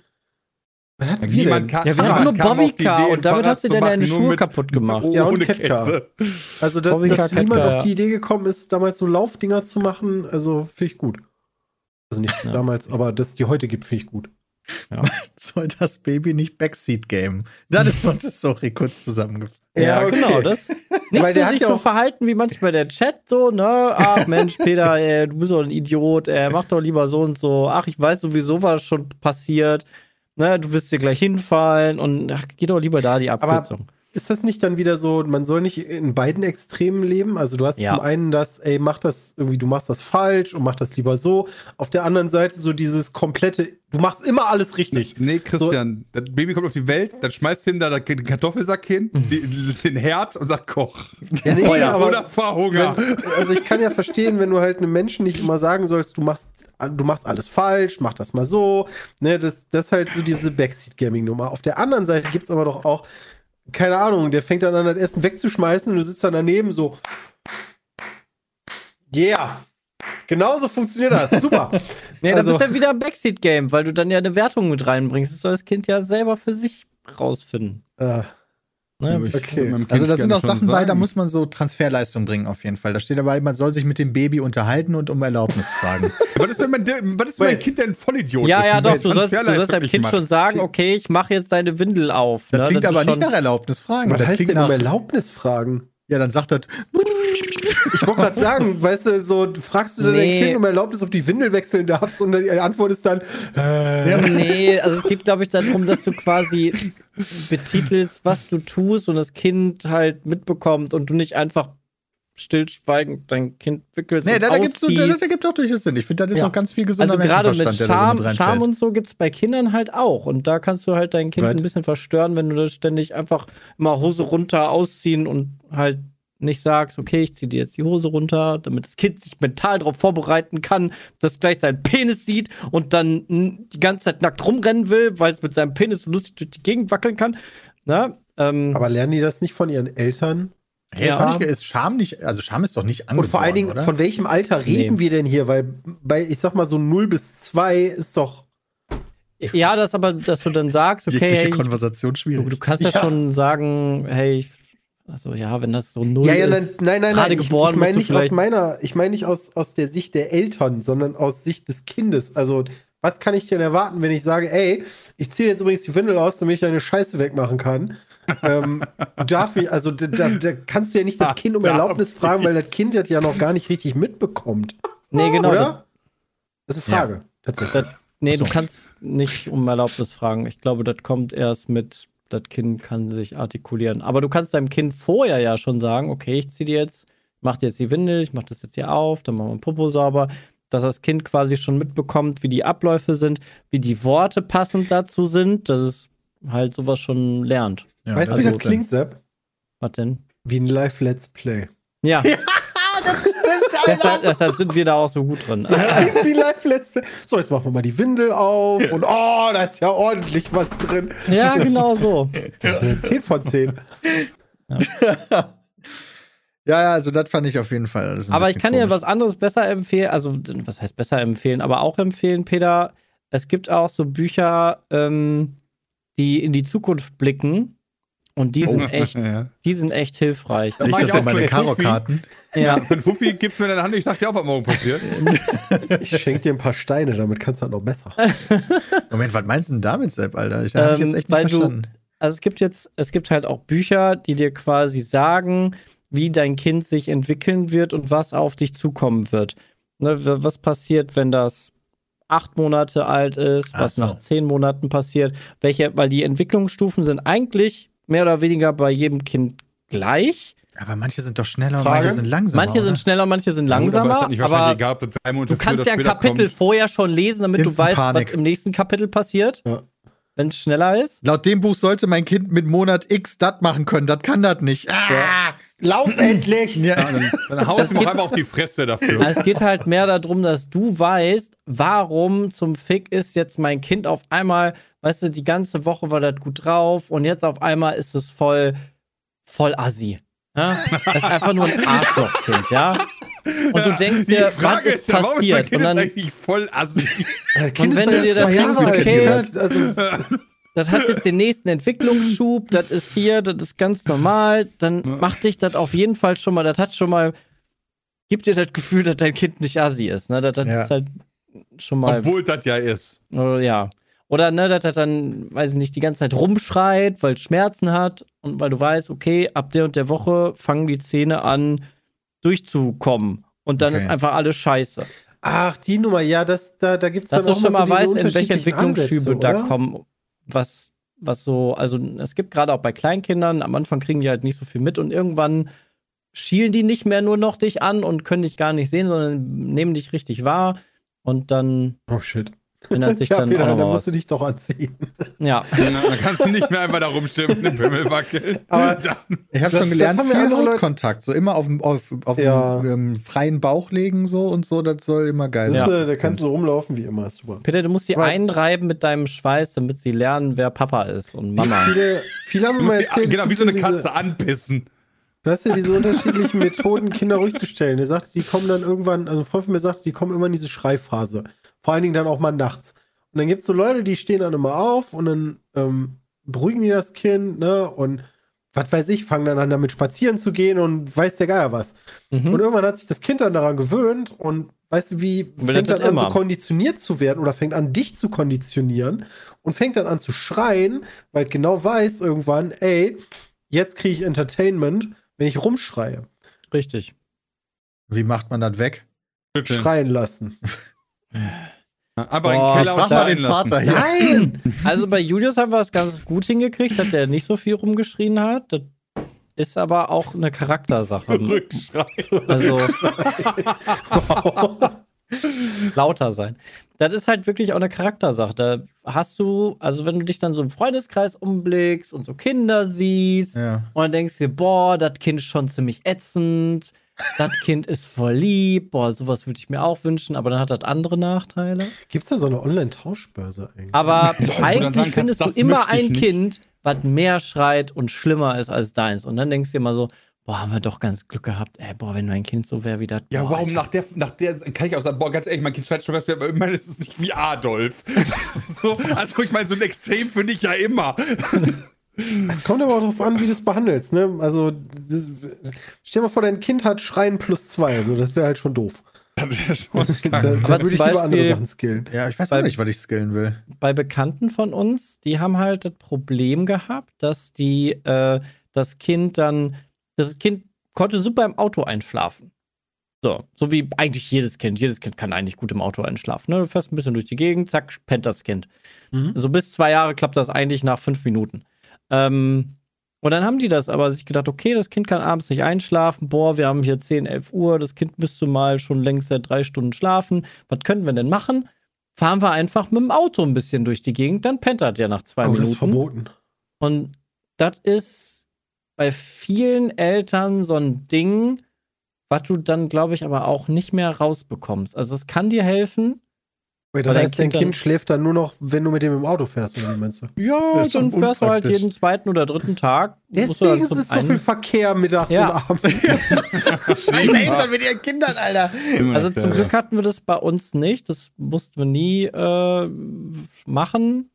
Was hatten Ja, wir denn? kann- Ja, wir hatten nur Bobbycar Idee, und damit hast du dir deine Schuhe mit- kaputt gemacht. Ja, und ohne Catcar. Also, dass, dass niemand auf die Idee gekommen ist, damals so Laufdinger zu machen, also finde ich gut. Also nicht Ja. damals, aber dass es die heute gibt, finde ich gut. Ja. (laughs) Soll das Baby nicht Backseat gamen? Dann ist Montessori kurz zusammengefasst. Ja, okay. genau, das. Nicht Weil so der hat sich so verhalten wie manchmal der Chat so, ne? Ach Mensch, Peter, (laughs) ey, du bist doch ein Idiot, ey, mach doch lieber so und so. Ach, ich weiß sowieso, was schon passiert. Ne, du wirst dir gleich hinfallen und ach, geh doch lieber da die Abkürzung. Ist das nicht dann wieder so, man soll nicht in beiden Extremen leben? Also du hast Ja. zum einen das, ey, mach das irgendwie, du machst das falsch und mach das lieber so. Auf der anderen Seite so dieses komplette, du machst immer alles richtig. Nee, Christian, das Baby kommt auf die Welt, dann schmeißt du ihm da den Kartoffelsack hin, die, den Herd und sagt Koch. Ja, nee, Feuer aber oder Verhunger. wenn, also ich kann ja verstehen, wenn du halt einem Menschen nicht immer sagen sollst, du machst, du machst alles falsch, mach das mal so. Ne, das, das ist halt so diese Backseat-Gaming-Nummer. Auf der anderen Seite gibt es aber doch auch, keine Ahnung, der fängt dann an, das Essen wegzuschmeißen und du sitzt dann daneben so. Yeah. Genauso funktioniert das. (laughs) Super. Nee, Also- das ist ja wieder ein Backseat-Game, weil du dann ja eine Wertung mit reinbringst. Das soll das Kind ja selber für sich rausfinden. äh, Ne? Okay. Also da sind auch Sachen bei, da sagen. muss man so Transferleistung bringen auf jeden Fall. Da steht dabei, man soll sich mit dem Baby unterhalten und um Erlaubnis fragen. (laughs) Was ist, wenn mein, was ist, wenn mein. Kind denn ein Vollidiot Ja, ist? ja, und doch, du sollst, du sollst deinem Kind macht? schon sagen, okay, ich mache jetzt deine Windel auf. Das ne? klingt ist aber nicht nach Erlaubnis fragen. was Das heißt klingt denn um nach, Erlaubnis fragen? ja, dann sagt das, Ich wollte gerade sagen, weißt du, so fragst du dann Nee. dein Kind um Erlaubnis, ob die Windel wechseln darfst und die Antwort ist dann, äh, Nee, also es geht, glaube ich, darum, dass du quasi betitelst, was du tust und das Kind halt mitbekommt und du nicht einfach stillschweigend dein Kind wickelst. nee, und da, da gibt es ausziehst. da, gibt auch durchaus Sinn. Ich finde, das ist Ja. auch ganz viel gesunder Also gerade mit so Charme, mit Charme und so gibt es bei Kindern halt auch. Und da kannst du halt dein Kind Was? ein bisschen verstören, wenn du das ständig einfach immer Hose runter ausziehen und halt nicht sagst, okay, ich ziehe dir jetzt die Hose runter, damit das Kind sich mental darauf vorbereiten kann, dass gleich sein Penis sieht und dann die ganze Zeit nackt rumrennen will, weil es mit seinem Penis so lustig durch die Gegend wackeln kann. Na? Ähm, aber lernen die das nicht von ihren Eltern? Hey, Ja. Scham ist Scham nicht, also Scham ist doch nicht angeboren, Und vor allen Dingen, oder? von welchem Alter reden Nee. wir denn hier? Weil bei, ich sag mal, so 0 bis 2 ist doch. ja, das aber, dass du dann sagst, okay, hey, Konversation du, schwierig. du kannst ja, Ja. schon sagen, hey, ich, also ja, wenn das so null Ja, ja, nein, ist, nein, nein, gerade nein. Ich, geboren ich meine musst nicht aus meiner, ich meine nicht aus, aus der Sicht der Eltern, sondern aus Sicht des Kindes. Also, was kann ich denn erwarten, wenn ich sage, ey, ich ziehe jetzt übrigens die Windel aus, damit ich deine Scheiße wegmachen kann? ähm, (laughs) darf ich, also da, da, da kannst du ja nicht das Kind um Erlaubnis fragen, weil das Kind das ja noch gar nicht richtig mitbekommt. Nee, genau. Oder? Das ist eine Frage, tatsächlich. Das, nee, so. du kannst nicht um Erlaubnis fragen. Ich glaube, das kommt erst mit, das Kind kann sich artikulieren. Aber du kannst deinem Kind vorher ja schon sagen, okay, ich ziehe dir jetzt, mach dir jetzt die Windel, ich mach das jetzt hier auf, dann machen wir den Popo sauber. Dass das Kind quasi schon mitbekommt, wie die Abläufe sind, wie die Worte passend dazu sind, dass es halt sowas schon lernt. Ja, weißt du, das wie das klingt, Sepp? Was denn? Wie ein Live-Let's Play. Ja. (laughs) (laughs) deshalb, deshalb sind wir da auch so gut drin. So, jetzt machen wir mal die Windel auf und oh, da ist ja ordentlich was drin. ja, genau so. 10 von 10. Ja, ja, also das fand ich auf jeden Fall. Aber ich kann dir komisch. was anderes besser empfehlen. Also, was heißt besser empfehlen? Aber auch empfehlen, Peter. Es gibt auch so Bücher, ähm, die in die Zukunft blicken. Und die sind echt, (laughs) Ja. die sind echt hilfreich. Ja, dass ich auch meine. Karo-Karten. Ja. Wenn Fuffi gibt's mir in der Hand, ich sag dir auch, was morgen passiert. (laughs) Ich schenke dir ein paar Steine, damit kannst du dann noch besser. (laughs) Moment, was meinst du denn damit, Sepp, Alter? Ich Ähm, jetzt echt nicht weil du- verstanden. Also es gibt jetzt, es gibt halt auch Bücher, die dir quasi sagen, wie dein Kind sich entwickeln wird und was auf dich zukommen wird. Ne, was passiert, wenn das acht Monate alt ist, was so. nach zehn Monaten passiert, welche, weil die Entwicklungsstufen sind eigentlich mehr oder weniger bei jedem Kind gleich. Aber manche sind doch schneller Frage? und manche sind langsamer. manche sind oder? schneller, manche sind Gut, aber es langsamer, hat nicht aber, egal, das drei Monate du kannst ja ein Kapitel kommt. vorher schon lesen, damit du Instant weißt, Panik. was im nächsten Kapitel passiert, Ja. wenn es schneller ist. Laut dem Buch sollte mein Kind mit Monat X das machen können. Das kann das nicht. Ah! Lauf (clears throat) endlich! Ja. Dann, dann haust du noch einmal auf die Fresse dafür. Also es geht halt mehr darum, dass du weißt, warum zum Fick ist jetzt mein Kind auf einmal, weißt du, die ganze Woche war das gut drauf und jetzt auf einmal ist es voll, voll assi. Ja? Das ist einfach nur ein Arschlochkind, ja? Und du denkst dir, was ist ja, warum ist mein passiert? Kind Und dann, jetzt eigentlich voll assi. Kind Und wenn ist du dir das alt. okay, Kind. Also, (laughs) das hat jetzt den nächsten Entwicklungsschub, das ist hier, das ist ganz normal, dann macht dich das auf jeden Fall schon mal, das hat schon mal, gibt dir das Gefühl, dass dein Kind nicht assi ist, ne? Das, das Ja. ist halt schon mal Obwohl das ja ist. Oder ja. Oder ne, dass er dann, weiß ich nicht, die ganze Zeit rumschreit, weil es Schmerzen hat und weil du weißt, okay, ab der und der Woche fangen die Zähne an durchzukommen. Und dann Okay. ist einfach alles scheiße. Ach, die Nummer, ja, das, da, da gibt es Dass du schon mal weißt, in welche Entwicklungsschübe da kommen, was, was so, also es gibt gerade auch bei Kleinkindern, am Anfang kriegen die halt nicht so viel mit und irgendwann schielen die nicht mehr nur noch dich an und können dich gar nicht sehen, sondern nehmen dich richtig wahr und dann Oh shit. Ändert (laughs) sich ja, dann Peter, auch noch musst was. du dich doch anziehen. Ja, (laughs) Dann kannst du nicht mehr einfach da rumstimmen und den Pimmel wackeln. Aber- (laughs) Dann- Ich habe schon gelernt, viel Hautkontakt. So immer auf dem auf, auf Ja. dem ähm, freien Bauch legen so und so, das soll immer geil sein. äh, da kannst du rumlaufen wie immer, ist super. Peter, du musst sie Aber- einreiben mit deinem Schweiß, damit sie lernen, wer Papa ist und Mama. Viele, viele haben musst mal die, erzählt, genau, wie so eine ja Katze anpissen. Du hast ja diese unterschiedlichen Methoden, Kinder ruhig zu stellen. Er sagte, die kommen dann irgendwann, also ein Freund von mir sagte, die kommen immer in diese Schreiphase. Vor allen Dingen dann auch mal nachts. Und dann gibt es so Leute, die stehen dann immer auf und dann ähm, beruhigen die das Kind, ne? Und was weiß ich, fangen dann an, damit spazieren zu gehen und weiß der Geier was. Mhm. Und irgendwann hat sich das Kind dann daran gewöhnt und weißt du, wie Will fängt das dann an, so immer. konditioniert zu werden oder fängt an, dich zu konditionieren und fängt dann an zu schreien, weil genau weiß irgendwann, ey, jetzt kriege ich Entertainment, wenn ich rumschreie. Richtig. Wie macht man das weg? Schreien lassen. (laughs) Aber Boah, im Keller Frag und mal den. Vater hier. Nein! (laughs) Also bei Julius haben wir es ganz gut hingekriegt, dass der nicht so viel rumgeschrien hat. Das ist aber auch eine Charaktersache. (laughs) Zurückschreien. Also (laughs) lauter sein. Das ist halt wirklich auch eine Charaktersache. Da hast du, also wenn du dich dann so im Freundeskreis umblickst und so Kinder siehst Ja. und dann denkst du dir, boah, das Kind ist schon ziemlich ätzend, das (laughs) Kind ist voll lieb, boah, sowas würde ich mir auch wünschen, aber dann hat das andere Nachteile. Gibt es da so eine Online-Tauschbörse eigentlich? Aber (laughs) du eigentlich kannst, findest du das immer ein nicht. Kind, was mehr schreit und schlimmer ist als deins. Und dann denkst du dir immer so, boah, haben wir doch ganz Glück gehabt. Ey, boah, wenn mein Kind so wäre wie das. Ja, boah, warum nach der, nach der, kann ich auch sagen, boah, ganz ehrlich, mein Kind schreit schon was, aber ich meine, es ist nicht wie Adolf. Ist so, also ich meine, so ein Extrem finde ich ja immer. Es kommt aber auch darauf an, wie du es behandelst, ne? Also, das, stell dir mal vor, dein Kind hat Schreien plus zwei, also das wäre halt schon doof. Das wäre schon Da, krank. da Aber würde ich zum lieber andere Beispiel- Sachen skillen. ja, ich weiß Weil- auch nicht, was ich skillen will. bei Bekannten von uns, die haben halt das Problem gehabt, dass die äh, das Kind dann, das Kind konnte super im Auto einschlafen. So, so wie eigentlich jedes Kind. Jedes Kind kann eigentlich gut im Auto einschlafen. Ne? Du fährst ein bisschen durch die Gegend, zack, pennt das Kind. Mhm. So bis zwei Jahre klappt das eigentlich nach fünf Minuten. Ähm, und dann haben die das aber sich gedacht, okay, das Kind kann abends nicht einschlafen. Boah, wir haben hier 10, 11 Uhr, das Kind müsste mal schon längst seit drei Stunden schlafen. Was können wir denn machen? Fahren wir einfach mit dem Auto ein bisschen durch die Gegend, dann pennt das ja nach zwei Oh, das ist Minuten. verboten. Und das ist bei vielen Eltern so ein Ding, was du dann, glaube ich, aber auch nicht mehr rausbekommst. Also es kann dir helfen. Wait, Weil das dein heißt, dein Kind Kind schläft dann nur noch, wenn du mit dem im Auto fährst, oder wie meinst du? (laughs) Ja, dann fährst du halt jeden zweiten oder dritten Tag. Deswegen ist es so viel Verkehr mittags Ja. und abends. (laughs) (laughs) Scheiße, Eltern mit ihren Kindern, Alter. Also zum Glück hatten wir das bei uns nicht. Das mussten wir nie äh, machen.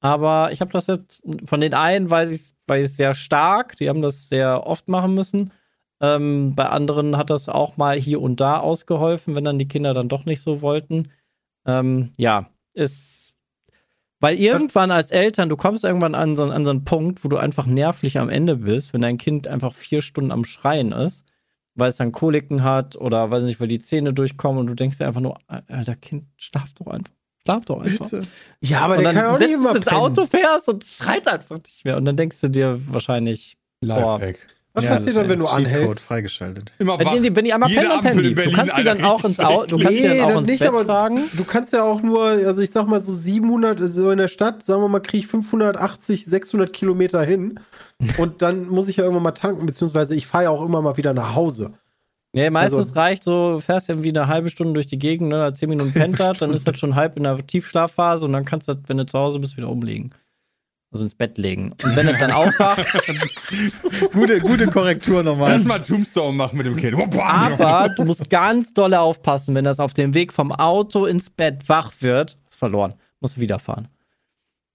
Aber ich habe das jetzt, von den einen weiß ich weiß ich sehr stark, die haben das sehr oft machen müssen. Ähm, bei anderen hat das auch mal hier und da ausgeholfen, wenn dann die Kinder dann doch nicht so wollten. Ähm, ja, ist. Weil irgendwann als Eltern, du kommst irgendwann an so, an so einen Punkt, wo du einfach nervlich am Ende bist, wenn dein Kind einfach vier Stunden am Schreien ist, weil es dann Koliken hat oder weiß nicht, weil die Zähne durchkommen und du denkst dir einfach nur, Alter, Kind, schlaf doch einfach. Schlaf doch einfach. Bitte. Ja, aber und der dann kann ja auch nicht immer du ins pennen. Auto fährst und schreit einfach nicht mehr. Und dann denkst du dir wahrscheinlich, Lifehack. Was Ja, passiert dann, wenn du anhältst? freigeschaltet. Immer wenn wach. die, wenn die einmal pennen, dann pennen. Du kannst die dann auch ins Auto, du kannst die dann Nee, auch das ins nicht, Bett aber tragen. Du kannst ja auch nur, also ich sag mal so 700, so in der Stadt, sagen wir mal, kriege ich 580, 600 Kilometer hin (laughs) und dann muss ich ja irgendwann mal tanken, beziehungsweise ich fahre ja auch immer mal wieder nach Hause. Nee, meistens Also- reicht so, du fährst ja wie eine halbe Stunde durch die Gegend, ne, zehn Minuten pennt dann ist das schon halb in der Tiefschlafphase und dann kannst du das, wenn du zu Hause bist, wieder umlegen. Also ins Bett legen. Und wenn du dann aufwacht, (laughs) Gute, gute Korrektur nochmal. Lass mal Tombstone machen mit dem Kind. Aber du musst ganz doll aufpassen, wenn das auf dem Weg vom Auto ins Bett wach wird, ist verloren. Musst du wieder fahren.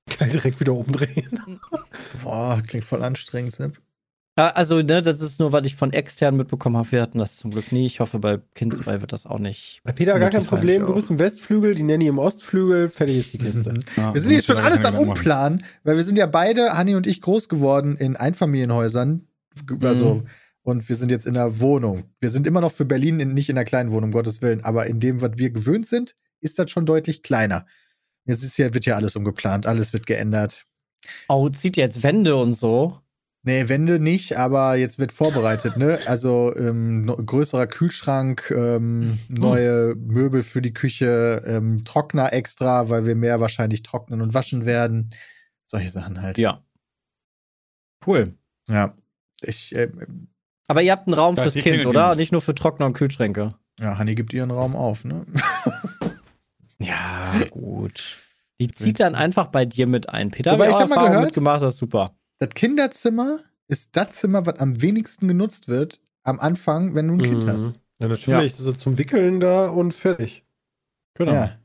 Kann direkt wieder umdrehen. Boah, klingt voll anstrengend, Sepp. Ja, also, ne, das ist nur, was ich von extern mitbekommen habe. Wir hatten das zum Glück nie. Ich hoffe, bei Kind 2 wird das auch nicht. Bei Peter gar kein. Problem. Du bist im Westflügel, die Nanny im Ostflügel. Fertig ist die Kiste. Ja, Wir sind jetzt schon alles am. Umplanen, weil wir sind ja beide, Hanni und ich, groß geworden in Einfamilienhäusern. Also, und wir sind jetzt in einer Wohnung. Wir sind immer noch für Berlin in, nicht in einer kleinen Wohnung, um Gottes Willen, aber in dem, was wir gewöhnt sind, ist das schon deutlich kleiner. Jetzt ist ja, wird ja alles umgeplant, alles wird geändert. Oh, zieht jetzt Wände und so. Nee, Wände nicht, aber jetzt wird vorbereitet, ne? Also ähm, no, größerer Kühlschrank, ähm, neue Möbel für die Küche, ähm, Trockner extra, weil wir mehr wahrscheinlich trocknen und waschen werden. Solche Sachen halt. Ja. Cool. Ja. Ich, äh, Aber ihr habt einen Raum fürs Kind, oder? ging. Nicht nur für Trockner und Kühlschränke. ja, Hanni gibt ihren Raum auf, ne? (laughs) Ja, gut. Die zieht dann einfach bei dir mit ein. Peter, Wobei, hab ich auch hab mal gehört- mitgemacht, das ist super. Das Kinderzimmer ist das Zimmer, was am wenigsten genutzt wird am Anfang, wenn du ein Kind Mhm. hast. Ja, natürlich. Das ist zum Wickeln da und fertig. Genau. Ja.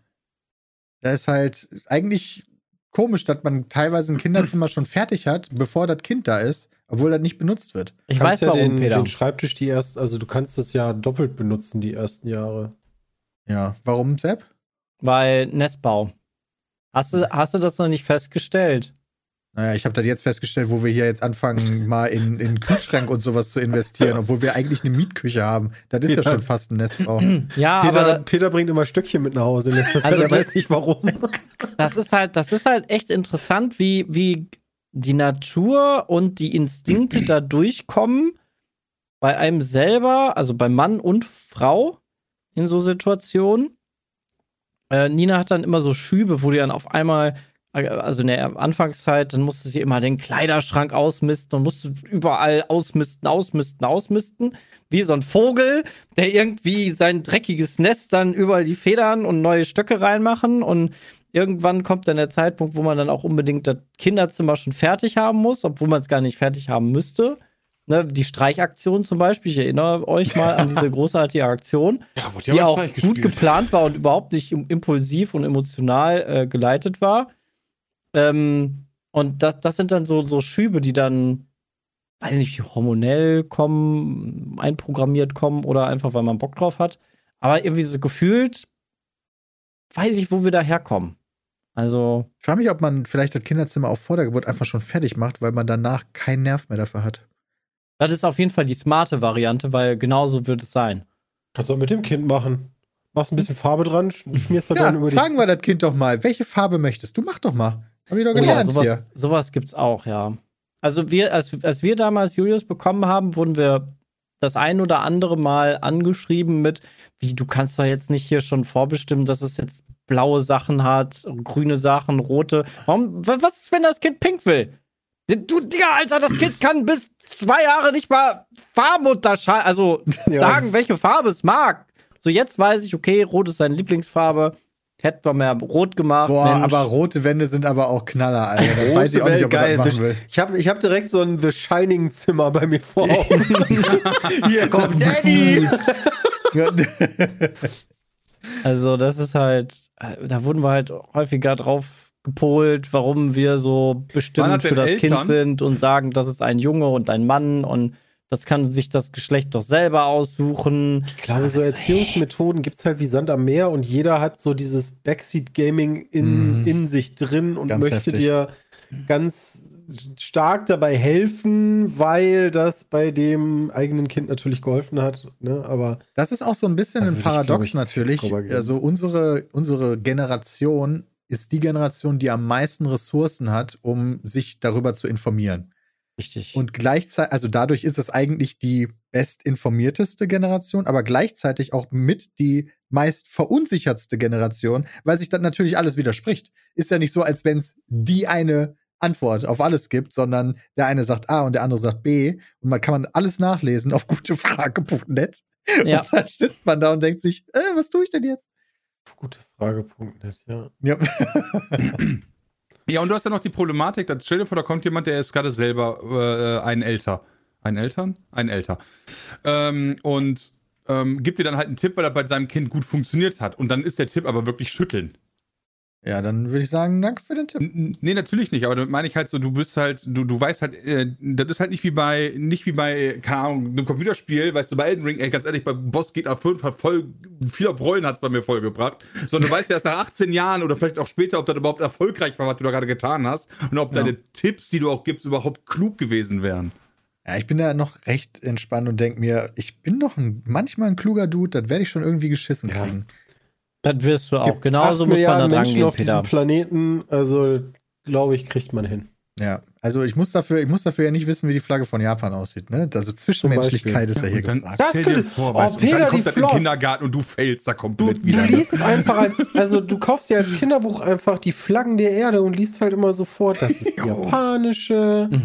Da ist halt eigentlich komisch, dass man teilweise ein Kinderzimmer schon fertig hat, bevor das Kind da ist, obwohl das nicht benutzt wird. Ich Du kannst weiß ja warum, den, Peter. den Schreibtisch die erst, also du kannst das ja doppelt benutzen die ersten Jahre. Ja. Warum, Sepp? Weil Nestbau. Hast du, hast du das noch nicht festgestellt? Naja, ich habe das jetzt festgestellt, wo wir hier jetzt anfangen, (laughs) mal in, in Kühlschrank und sowas zu investieren, obwohl wir eigentlich eine Mietküche haben. Das ist ja, Ja. schon fast ein Nestbau. Ja, Peter, aber Peter bringt immer Stöckchen mit nach Hause in letzter Zeit. Also er die- weiß nicht warum. das ist halt, das ist halt echt interessant, wie, wie die Natur und die Instinkte da durchkommen bei einem selber, also bei Mann und Frau in so Situationen. Äh, Nina hat dann immer so Schübe, wo die dann auf einmal, also in der Anfangszeit, dann musste sie immer den Kleiderschrank ausmisten und musste überall ausmisten, ausmisten, ausmisten. Wie so ein Vogel, der irgendwie sein dreckiges Nest dann überall die Federn und neue Stöcke reinmachen und irgendwann kommt dann der Zeitpunkt, wo man dann auch unbedingt das Kinderzimmer schon fertig haben muss, obwohl man es gar nicht fertig haben müsste. Ne, die Streichaktion zum Beispiel, ich erinnere euch mal an diese (laughs) großartige Aktion, Ja, die auch gut gespielt. geplant war und überhaupt nicht im- impulsiv und emotional äh, geleitet war. Ähm, und das, das sind dann so, so Schübe, die dann, weiß nicht, hormonell kommen, einprogrammiert kommen oder einfach, weil man Bock drauf hat. Aber irgendwie so gefühlt, weiß ich, wo wir da herkommen. Also, Ich frage mich, ob man vielleicht das Kinderzimmer auch vor der Geburt einfach schon fertig macht, weil man danach keinen Nerv mehr dafür hat. das ist auf jeden Fall die smarte Variante, weil genauso wird es sein. Kannst du auch mit dem Kind machen. Machst ein bisschen Farbe dran, sch- schmierst da Ja, dann über die. fragen wir das Kind doch mal, welche Farbe möchtest du? Mach doch mal. Hab ich doch Oh ja, gelernt sowas, hier. sowas gibt's auch, ja. Also wir, als, als wir damals Julius bekommen haben, wurden wir das ein oder andere Mal angeschrieben mit, wie, du kannst doch jetzt nicht hier schon vorbestimmen, dass es jetzt blaue Sachen hat, grüne Sachen, rote. Warum, wa- was ist, wenn das Kind pink will? Du, Digga, Alter, das Kind kann bis zwei Jahre nicht mal Farben unterscheiden, also (laughs) Ja. sagen, welche Farbe es mag. So, jetzt weiß ich, okay, rot ist seine Lieblingsfarbe. Hätte man mehr rot gemacht. Boah, Mensch. aber rote Wände sind aber auch Knaller, Alter. Da weiß ich auch nicht, ob man geil. das machen will. Ich habe ich hab direkt so ein The Shining Zimmer bei mir vor (laughs) Augen. Hier kommt Daddy. Also, das ist halt, da wurden wir halt häufiger drauf gepolt, warum wir so bestimmt das für das Eltern? Kind sind und sagen, das ist ein Junge und ein Mann und das kann sich das Geschlecht doch selber aussuchen. Ich glaube, so Erziehungsmethoden gibt es halt wie Sand am Meer und jeder hat so dieses Backseat-Gaming in, Mhm. in sich drin und Ganz möchte heftig. dir ganz stark dabei helfen, weil das bei dem eigenen Kind natürlich geholfen hat. Ne? Aber Das ist auch so ein bisschen ein Paradox ich, natürlich. Also unsere, unsere Generation ist die Generation, die am meisten Ressourcen hat, um sich darüber zu informieren. Richtig. Und gleichzeitig, also dadurch ist es eigentlich die bestinformierteste Generation, aber gleichzeitig auch mit die meist verunsichertste Generation, weil sich dann natürlich alles widerspricht. Ist ja nicht so, als wenn es die eine Antwort auf alles gibt, sondern der eine sagt A und der andere sagt B und man kann man alles nachlesen auf (laughs) gutefrage.net. Ja. Und dann sitzt man da und denkt sich, äh, was tue ich denn jetzt? gute Frage.net, ja. Ja. (clears throat) Ja, und du hast ja noch die Problematik, dass stell dir vor, da kommt jemand, der ist gerade selber äh, ein Älter. Ein Eltern? Ein Älter. Ähm, und ähm, gibt dir dann halt einen Tipp, weil er bei seinem Kind gut funktioniert hat. Und dann ist der Tipp aber wirklich schütteln. Ja, dann würde ich sagen, danke für den Tipp. Nee, natürlich nicht, aber damit meine ich halt so, du bist halt, du, du weißt halt, äh, das ist halt nicht wie bei, nicht wie bei, keine Ahnung, einem Computerspiel, weißt du, bei Elden Ring, ey, ganz ehrlich, bei Boss geht auf 5 hat voll, viel auf Rollen hat's bei mir vollgebracht, sondern du weißt ja erst nach 18 Jahren oder vielleicht auch später, ob das überhaupt erfolgreich war, was du da gerade getan hast und ob Ja. deine Tipps, die du auch gibst, überhaupt klug gewesen wären. Ja, ich bin da noch recht entspannt und denke mir, ich bin doch ein, manchmal ein kluger Dude, das werde ich schon irgendwie geschissen Ja. Das wirst du auch. Gibt Genauso muss man da dran Menschen gehen, auf Peter. diesem Planeten, also glaube ich, kriegt man hin. Ja, also ich muss dafür, ich muss dafür ja nicht wissen, wie die Flagge von Japan aussieht, ne? Also Zwischenmenschlichkeit ist ja hier dann gefragt. Das stell dir könnte- vor, oh, weißt du, und Peter, dann kommt das im. Kindergarten und du failst da Du, komplett du wieder. liest (laughs) einfach als, also du kaufst dir als Kinderbuch einfach die Flaggen der Erde und liest halt immer sofort, das ist die japanische. (laughs)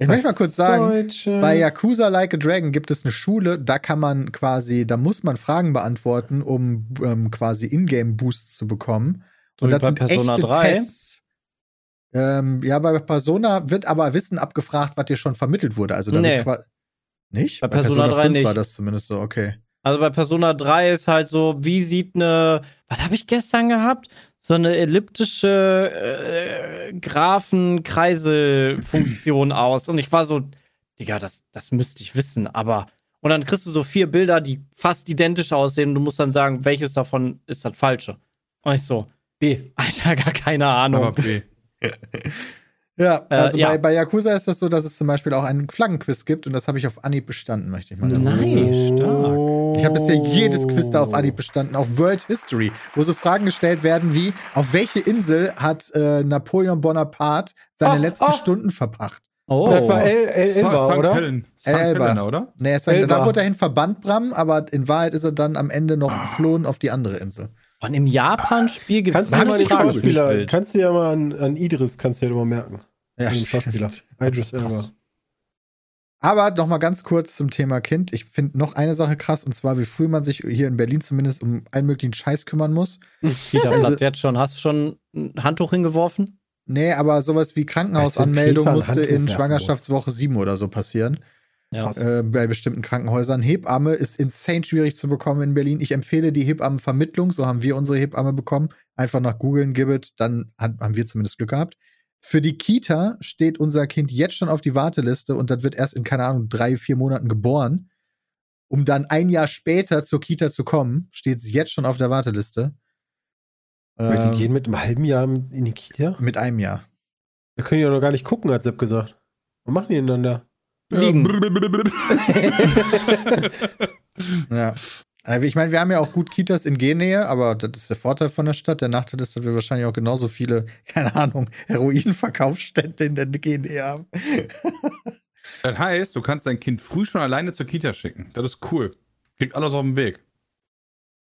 Ich möchte mal kurz sagen, Deutsche. bei Yakuza Like a Dragon gibt es eine Schule, da kann man quasi, da muss man Fragen beantworten, um ähm, quasi Ingame-Boosts zu bekommen. So und das bei sind Persona echte 3. Tests. Ähm, ja, bei Persona wird aber Wissen abgefragt, was dir schon vermittelt wurde. Also da Nee. wird nicht? Bei Persona 3 5 nicht. war das zumindest so, okay. Also bei Persona 3 ist halt so, wie sieht eine, was habe ich gestern gehabt? So eine elliptische äh, Graphen-Kreisel-Funktion aus. Und ich war so, Digga, das, das müsste ich wissen, aber. Und dann kriegst du so vier Bilder, die fast identisch aussehen. Und du musst dann sagen, welches davon ist das falsche. Und ich so, B. (laughs) Alter, gar keine Ahnung. Aber B. (laughs) Ja, Äh, also ja. Bei, bei Yakuza ist das so, dass es zum Beispiel auch einen Flaggenquiz gibt und das habe ich auf Anhieb bestanden, möchte ich mal dazu sagen. stark. Ich habe bisher jedes Quiz da auf Anhieb bestanden, auf World History, wo so Fragen gestellt werden wie, auf welche Insel hat äh, Napoleon Bonaparte seine Ah, letzten ah. Stunden verbracht? Oh. Das war El, El Elba, St. oder? Helen. St. Elba. Helena, oder? Nee, ist, Elba. da wurde er hin verbannt, Bram, aber in Wahrheit ist er dann am Ende noch geflohen auf die andere Insel. Und im Japan-Spiel gibt es Kannst du dir mal den Fragen Schauspieler, kannst du ja mal an, an Idris, kannst du ja immer merken. Ja, den Schauspieler. Idris Elba. Aber noch mal ganz kurz zum Thema Kind. Ich finde noch eine Sache krass, und zwar, wie früh man sich hier in Berlin zumindest um allen möglichen Scheiß kümmern muss. Peter, Also- Platz jetzt schon. Hast du schon ein Handtuch hingeworfen? Nee, aber sowas wie Krankenhausanmeldung musste Handtuch in Schwangerschaftswoche 7 oder so passieren. Ja. Äh, bei bestimmten Krankenhäusern. Hebamme ist insane schwierig zu bekommen in Berlin. Ich empfehle die Hebammenvermittlung. So haben wir unsere Hebamme bekommen. Einfach nach googeln, Gibbet, dann hat, haben wir zumindest Glück gehabt. Für die Kita steht unser Kind jetzt schon auf die Warteliste und das wird erst in, keine Ahnung, drei, vier Monaten geboren. Um dann ein Jahr später zur Kita zu kommen, steht es jetzt schon auf der Warteliste. Ähm, die gehen mit einem halben Jahr in die Kita? mit einem Jahr. Da können die ja noch gar nicht gucken, hat Sepp gesagt. Was machen die denn dann da? Liegen. (laughs) Ja. Also ich meine, wir haben ja auch gut Kitas in G-Nähe, aber das ist der Vorteil von der Stadt. Der Nachteil ist, dass wir wahrscheinlich auch genauso viele, (laughs) keine Ahnung, Heroinverkaufsstände in der G-Nähe haben. (laughs) Das heißt, du kannst dein Kind früh schon alleine zur Kita schicken. Das ist cool. Kriegt alles auf dem Weg.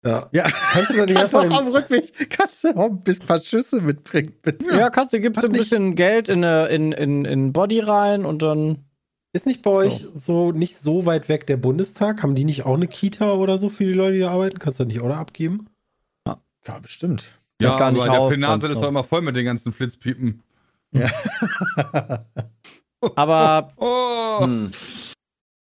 Ja. Ja, Kannst du (laughs) nicht kann einfach am den, Rückweg, kannst du auch ein paar Schüsse mitbringen, bitte. Ja, kannst du, gibst du ein bisschen Geld in, eine- in, in, in Body rein und dann. Ist nicht bei euch so nicht so weit weg der Bundestag? Haben die nicht auch eine Kita oder so für die Leute, die da arbeiten? Kannst du das nicht auch da abgeben? Ja, bestimmt. Ja, gar nicht aber der Plenarsaal ist doch immer voll mit den ganzen Flitzpiepen. (laughs) (laughs) Aber. Oh. Hm.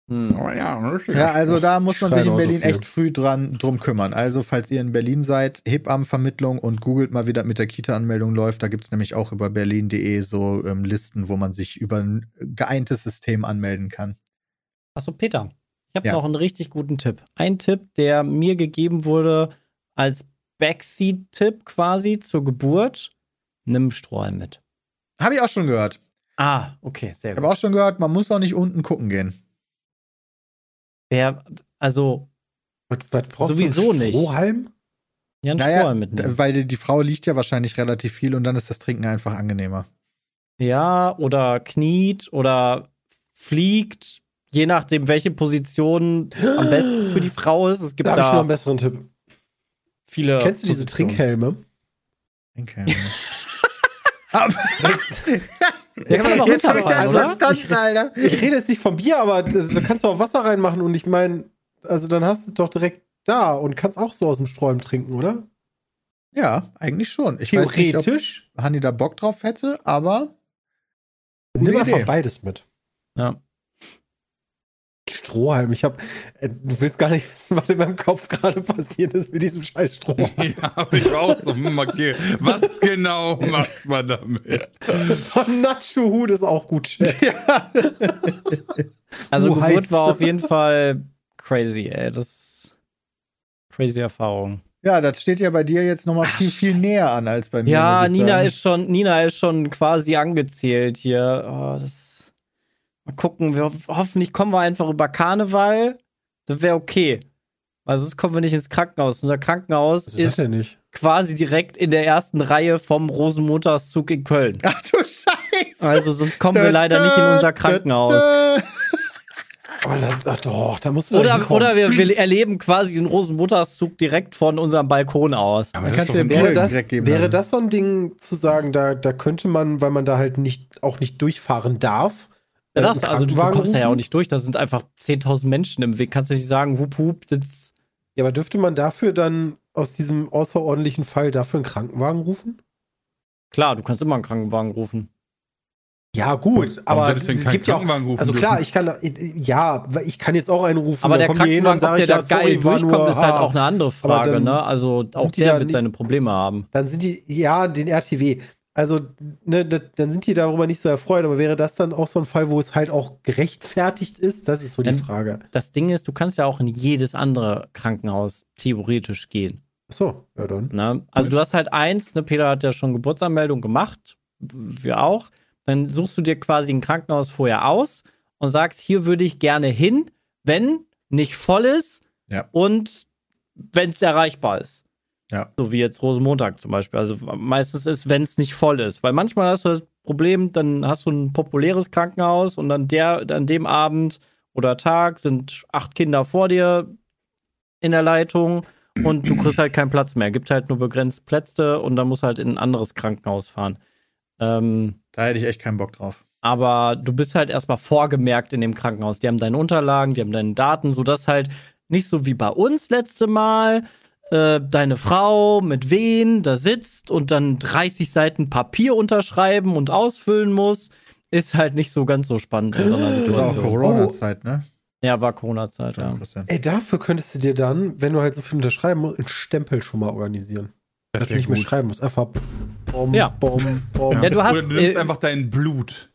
Hm. Oh ja, richtig. Ja, also da muss man sich in so Berlin viel. echt früh dran drum kümmern. Also, falls ihr in Berlin seid, Hebammenvermittlung und googelt mal, wie das mit der Kita-Anmeldung läuft. Da gibt es nämlich auch über berlin.de so ähm, Listen, wo man sich über ein geeintes System anmelden kann. Achso, Peter. Ich habe Ja. noch einen richtig guten Tipp. Ein Tipp, der mir gegeben wurde als Backseat-Tipp quasi zur Geburt. Nimm Strohhalm mit. Habe ich auch schon gehört. Ah, okay, sehr Ich gut. habe auch schon gehört, man muss auch nicht unten gucken gehen. Wer, also, Was, was brauchst Sowieso du? nicht. Strohhalm? ja, einen Naja, Strohhalm mitnehmen. weil die, Frau liegt ja wahrscheinlich relativ viel und dann ist das Trinken einfach angenehmer. Ja, oder kniet oder fliegt, je nachdem, welche Position am besten für die Frau ist. Es gibt Da habe ich noch da einen besseren Tipp. viele. Kennst du diese Positionen. Trinkhelme? Okay. (laughs) (laughs) Ja, Jetzt Wasser rein, verstanden, Alter. Ich rede jetzt nicht vom Bier, aber da kannst du auch Wasser reinmachen und ich meine, also dann hast du es doch direkt da und kannst auch so aus dem Sträumen trinken, oder? Ja, eigentlich schon. Ich weiß nicht, ob Theoretisch. Hanni da Bock drauf hätte, aber Nimm einfach Idee. beides mit. Ja. Strohhalm. Ich habe, äh, du willst gar nicht wissen, was in meinem Kopf gerade passiert ist mit diesem scheiß Strohhalm. (laughs) Ja, aber ich war auch so, hm, okay, was genau (laughs) macht man damit? Und Nacho-Hut ist auch gut. Ja. (laughs) Also Geburt heiß. war auf jeden Fall crazy, ey. Das ist crazy Erfahrung. ja, das steht ja bei dir jetzt nochmal viel, viel näher an als bei mir. Ja, muss ich Nina sagen. ist schon, Nina ist schon quasi angezählt hier. Oh, das, mal gucken, wir, hoffentlich kommen wir einfach über Karneval. Das wäre okay. Weil sonst kommen wir nicht ins Krankenhaus. Unser Krankenhaus Was ist ist quasi direkt in der ersten Reihe vom Rosenmontagszug in Köln. Ach du Scheiße. Also sonst kommen wir leider nicht in unser Krankenhaus. Aber da, ach doch, da musst du Oder, oder wir, wir erleben quasi den Rosenmontagszug direkt von unserem Balkon aus. Aber das ja Wäre das, wäre das so ein Ding zu sagen, da, da könnte man, weil man da halt nicht auch nicht durchfahren darf. Ja, äh, das, einen also du, du kommst da ja auch nicht durch, da sind einfach 10.000 Menschen im Weg. Kannst du nicht sagen, hup, hup, das, Ja, aber dürfte man dafür dann aus diesem außerordentlichen Fall dafür einen Krankenwagen rufen? klar, du kannst immer einen Krankenwagen rufen. Ja, gut, Warum aber es gibt ja auch, also klar, dürfen? ich kann, ja, ich kann jetzt auch einen rufen. Aber der Krankenwagen, ob der da geil durchkommt, nur, ist halt ha. auch eine andere Frage, ne? Also auch die der wird nicht- seine Probleme haben. Dann sind die, ja, den RTW. Also, ne, da- dann sind die darüber nicht so erfreut, aber wäre das dann auch so ein Fall, wo es halt auch gerechtfertigt ist? Das ist so die Ähm, Frage. Das Ding ist, du kannst ja auch in jedes andere Krankenhaus theoretisch gehen. Achso, ja dann. Ne? Also du hast halt eins, ne, Peter hat ja schon Geburtsanmeldung gemacht, wir auch. Dann suchst du dir quasi ein Krankenhaus vorher aus und sagst, hier würde ich gerne hin, wenn nicht voll ist Ja. und wenn es erreichbar ist. Ja. So wie jetzt Rosenmontag zum Beispiel. Also meistens ist, wenn es nicht voll ist. Weil manchmal hast du das Problem, dann hast du ein populäres Krankenhaus und dann der, an dem Abend oder Tag sind acht Kinder vor dir in der Leitung und du kriegst halt keinen Platz mehr. Gibt halt nur begrenzt Plätze und dann musst du halt in ein anderes Krankenhaus fahren. Ähm, Da hätte ich echt keinen Bock drauf. aber du bist halt erstmal vorgemerkt in dem Krankenhaus. Die haben deine Unterlagen, die haben deine Daten, sodass halt nicht so wie bei uns letzte Mal äh, deine Frau mit wen da sitzt und dann 30 Seiten Papier unterschreiben und ausfüllen muss, ist halt nicht so ganz so spannend in so einer Das war auch. Corona-Zeit, ne? Ja, war Corona-Zeit, ja. Ey, dafür könntest du dir dann, wenn du halt so viel unterschreiben musst, einen Stempel schon mal organisieren. Das Dass du nicht mehr gut. schreiben musst. Einfach bom, Ja. bom, bom. Ja, du hast- Oder du nimmst äh, einfach dein Blut.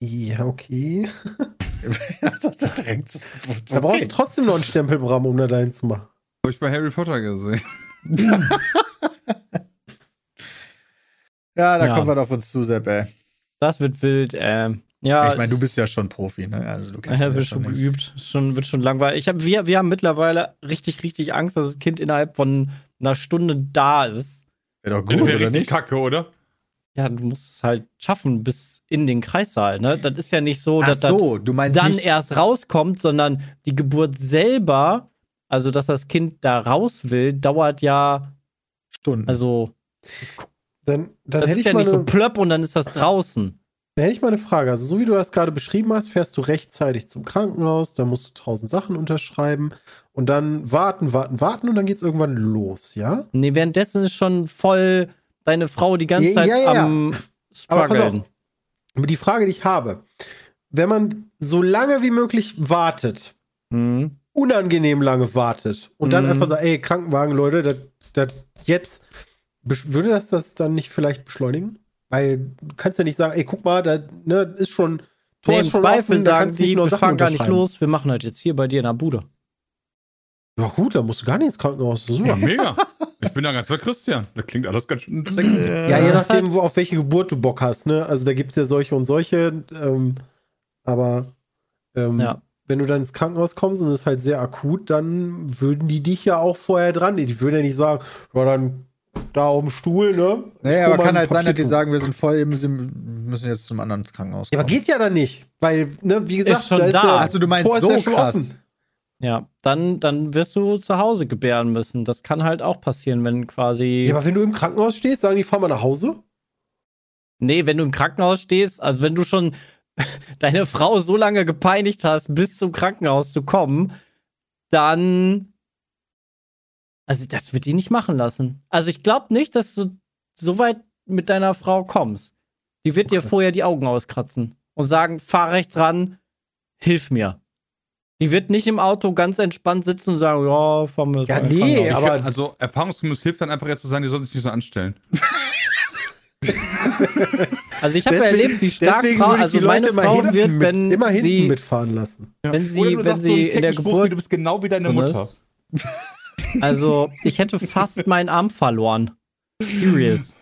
Ja, okay. (laughs) Ja. Da brauchst du trotzdem noch einen Stempel, Bram, um da dahin zu machen. Habe ich bei Harry Potter gesehen. (laughs) Ja, da Ja. kommt was auf uns zu, Sepp, ey. Das wird wild, äh, ja. ich meine, du bist ja schon Profi, ne? Also du kannst Ja, ja wird schon geübt. Schon, wird schon langweilig. Ich hab, wir, wir haben mittlerweile richtig, richtig Angst, dass das Kind innerhalb von einer Stunde da ist. Wäre doch gut, wäre oder richtig nicht? kacke, oder? Ja, du musst es halt schaffen bis in den Kreissaal. Ne? Das ist ja nicht so, Ach dass so, das dann nicht, erst rauskommt, sondern die Geburt selber, also dass das Kind da raus will, dauert ja, Stunden. also das, Dann, dann das ist ja nicht so eine, plöpp und dann ist das draußen. dann hätte ich mal eine Frage. Also, so wie du das gerade beschrieben hast, fährst du rechtzeitig zum Krankenhaus, da musst du tausend Sachen unterschreiben und dann warten, warten, warten und dann geht's irgendwann los, ja? Nee, währenddessen ist schon voll deine Frau die ganze Ja, Zeit ja, ja, am Aber struggeln. Aber die Frage, die ich habe, wenn man so lange wie möglich wartet, Mhm. Unangenehm lange wartet und dann Mhm. einfach sagt, ey, Krankenwagen, Leute, das, das jetzt, würde das das dann nicht vielleicht beschleunigen? Weil du kannst ja nicht sagen, ey, guck mal, da ne, ist schon, Tor Nee, ist schon Zweifel offen, da sagen kannst du nicht die, nur wir Sachen fahren gar nicht los, wir machen das jetzt hier bei dir in der Bude. Ja gut, dann musst du gar nicht ins Krankenhaus. Ist Ja, super. mega. Ich bin da ganz bei Christian. Das klingt alles ganz schön sexy. Ja, je das ist nachdem, wo, auf welche Geburt du Bock hast, ne? Also da gibt es ja solche und solche, ähm, aber ähm, Ja. Wenn du dann ins Krankenhaus kommst und es ist halt sehr akut, dann würden die dich ja auch vorher dran. Die würden ja nicht sagen, ja, dann da auf dem Stuhl, ne? naja, aber kann halt sein, dass die sagen, wir sind voll, wir müssen müssen jetzt zum anderen Krankenhaus Ja, aber kommen. geht ja dann nicht, weil, ne, wie gesagt, Ist schon ist da. ja- Achso, du meinst so ja krass. offen. Ja, dann, dann wirst du zu Hause gebären müssen. Das kann halt auch passieren, wenn quasi. Ja, aber wenn du im Krankenhaus stehst, sagen die, fahr mal nach Hause. nee, wenn du im Krankenhaus stehst, also wenn du schon (laughs) deine Frau so lange gepeinigt hast, bis zum Krankenhaus zu kommen, dann. Also, das wird die nicht machen lassen. Also, ich glaube nicht, dass du so weit mit deiner Frau kommst. Die wird dir vorher die Augen auskratzen und sagen: fahr rechts ran, hilf mir. Die wird nicht im Auto ganz entspannt sitzen und sagen, ja, fahren wir Ja, nee, aber- also erfahrungsgemäß hilft dann einfach jetzt zu sagen, die sollen sich nicht so anstellen. (laughs) (laughs) Also ich habe ja erlebt, wie stark Frau, also die meine Frau hinten wird, mit, wenn immer hinten sie, mitfahren lassen. wenn sie, Oder du wenn sagst so sie in der kecken Spruch, wie Geburt du bist genau wie deine Mutter. (laughs) (laughs) Also ich hätte fast meinen Arm verloren. Serious.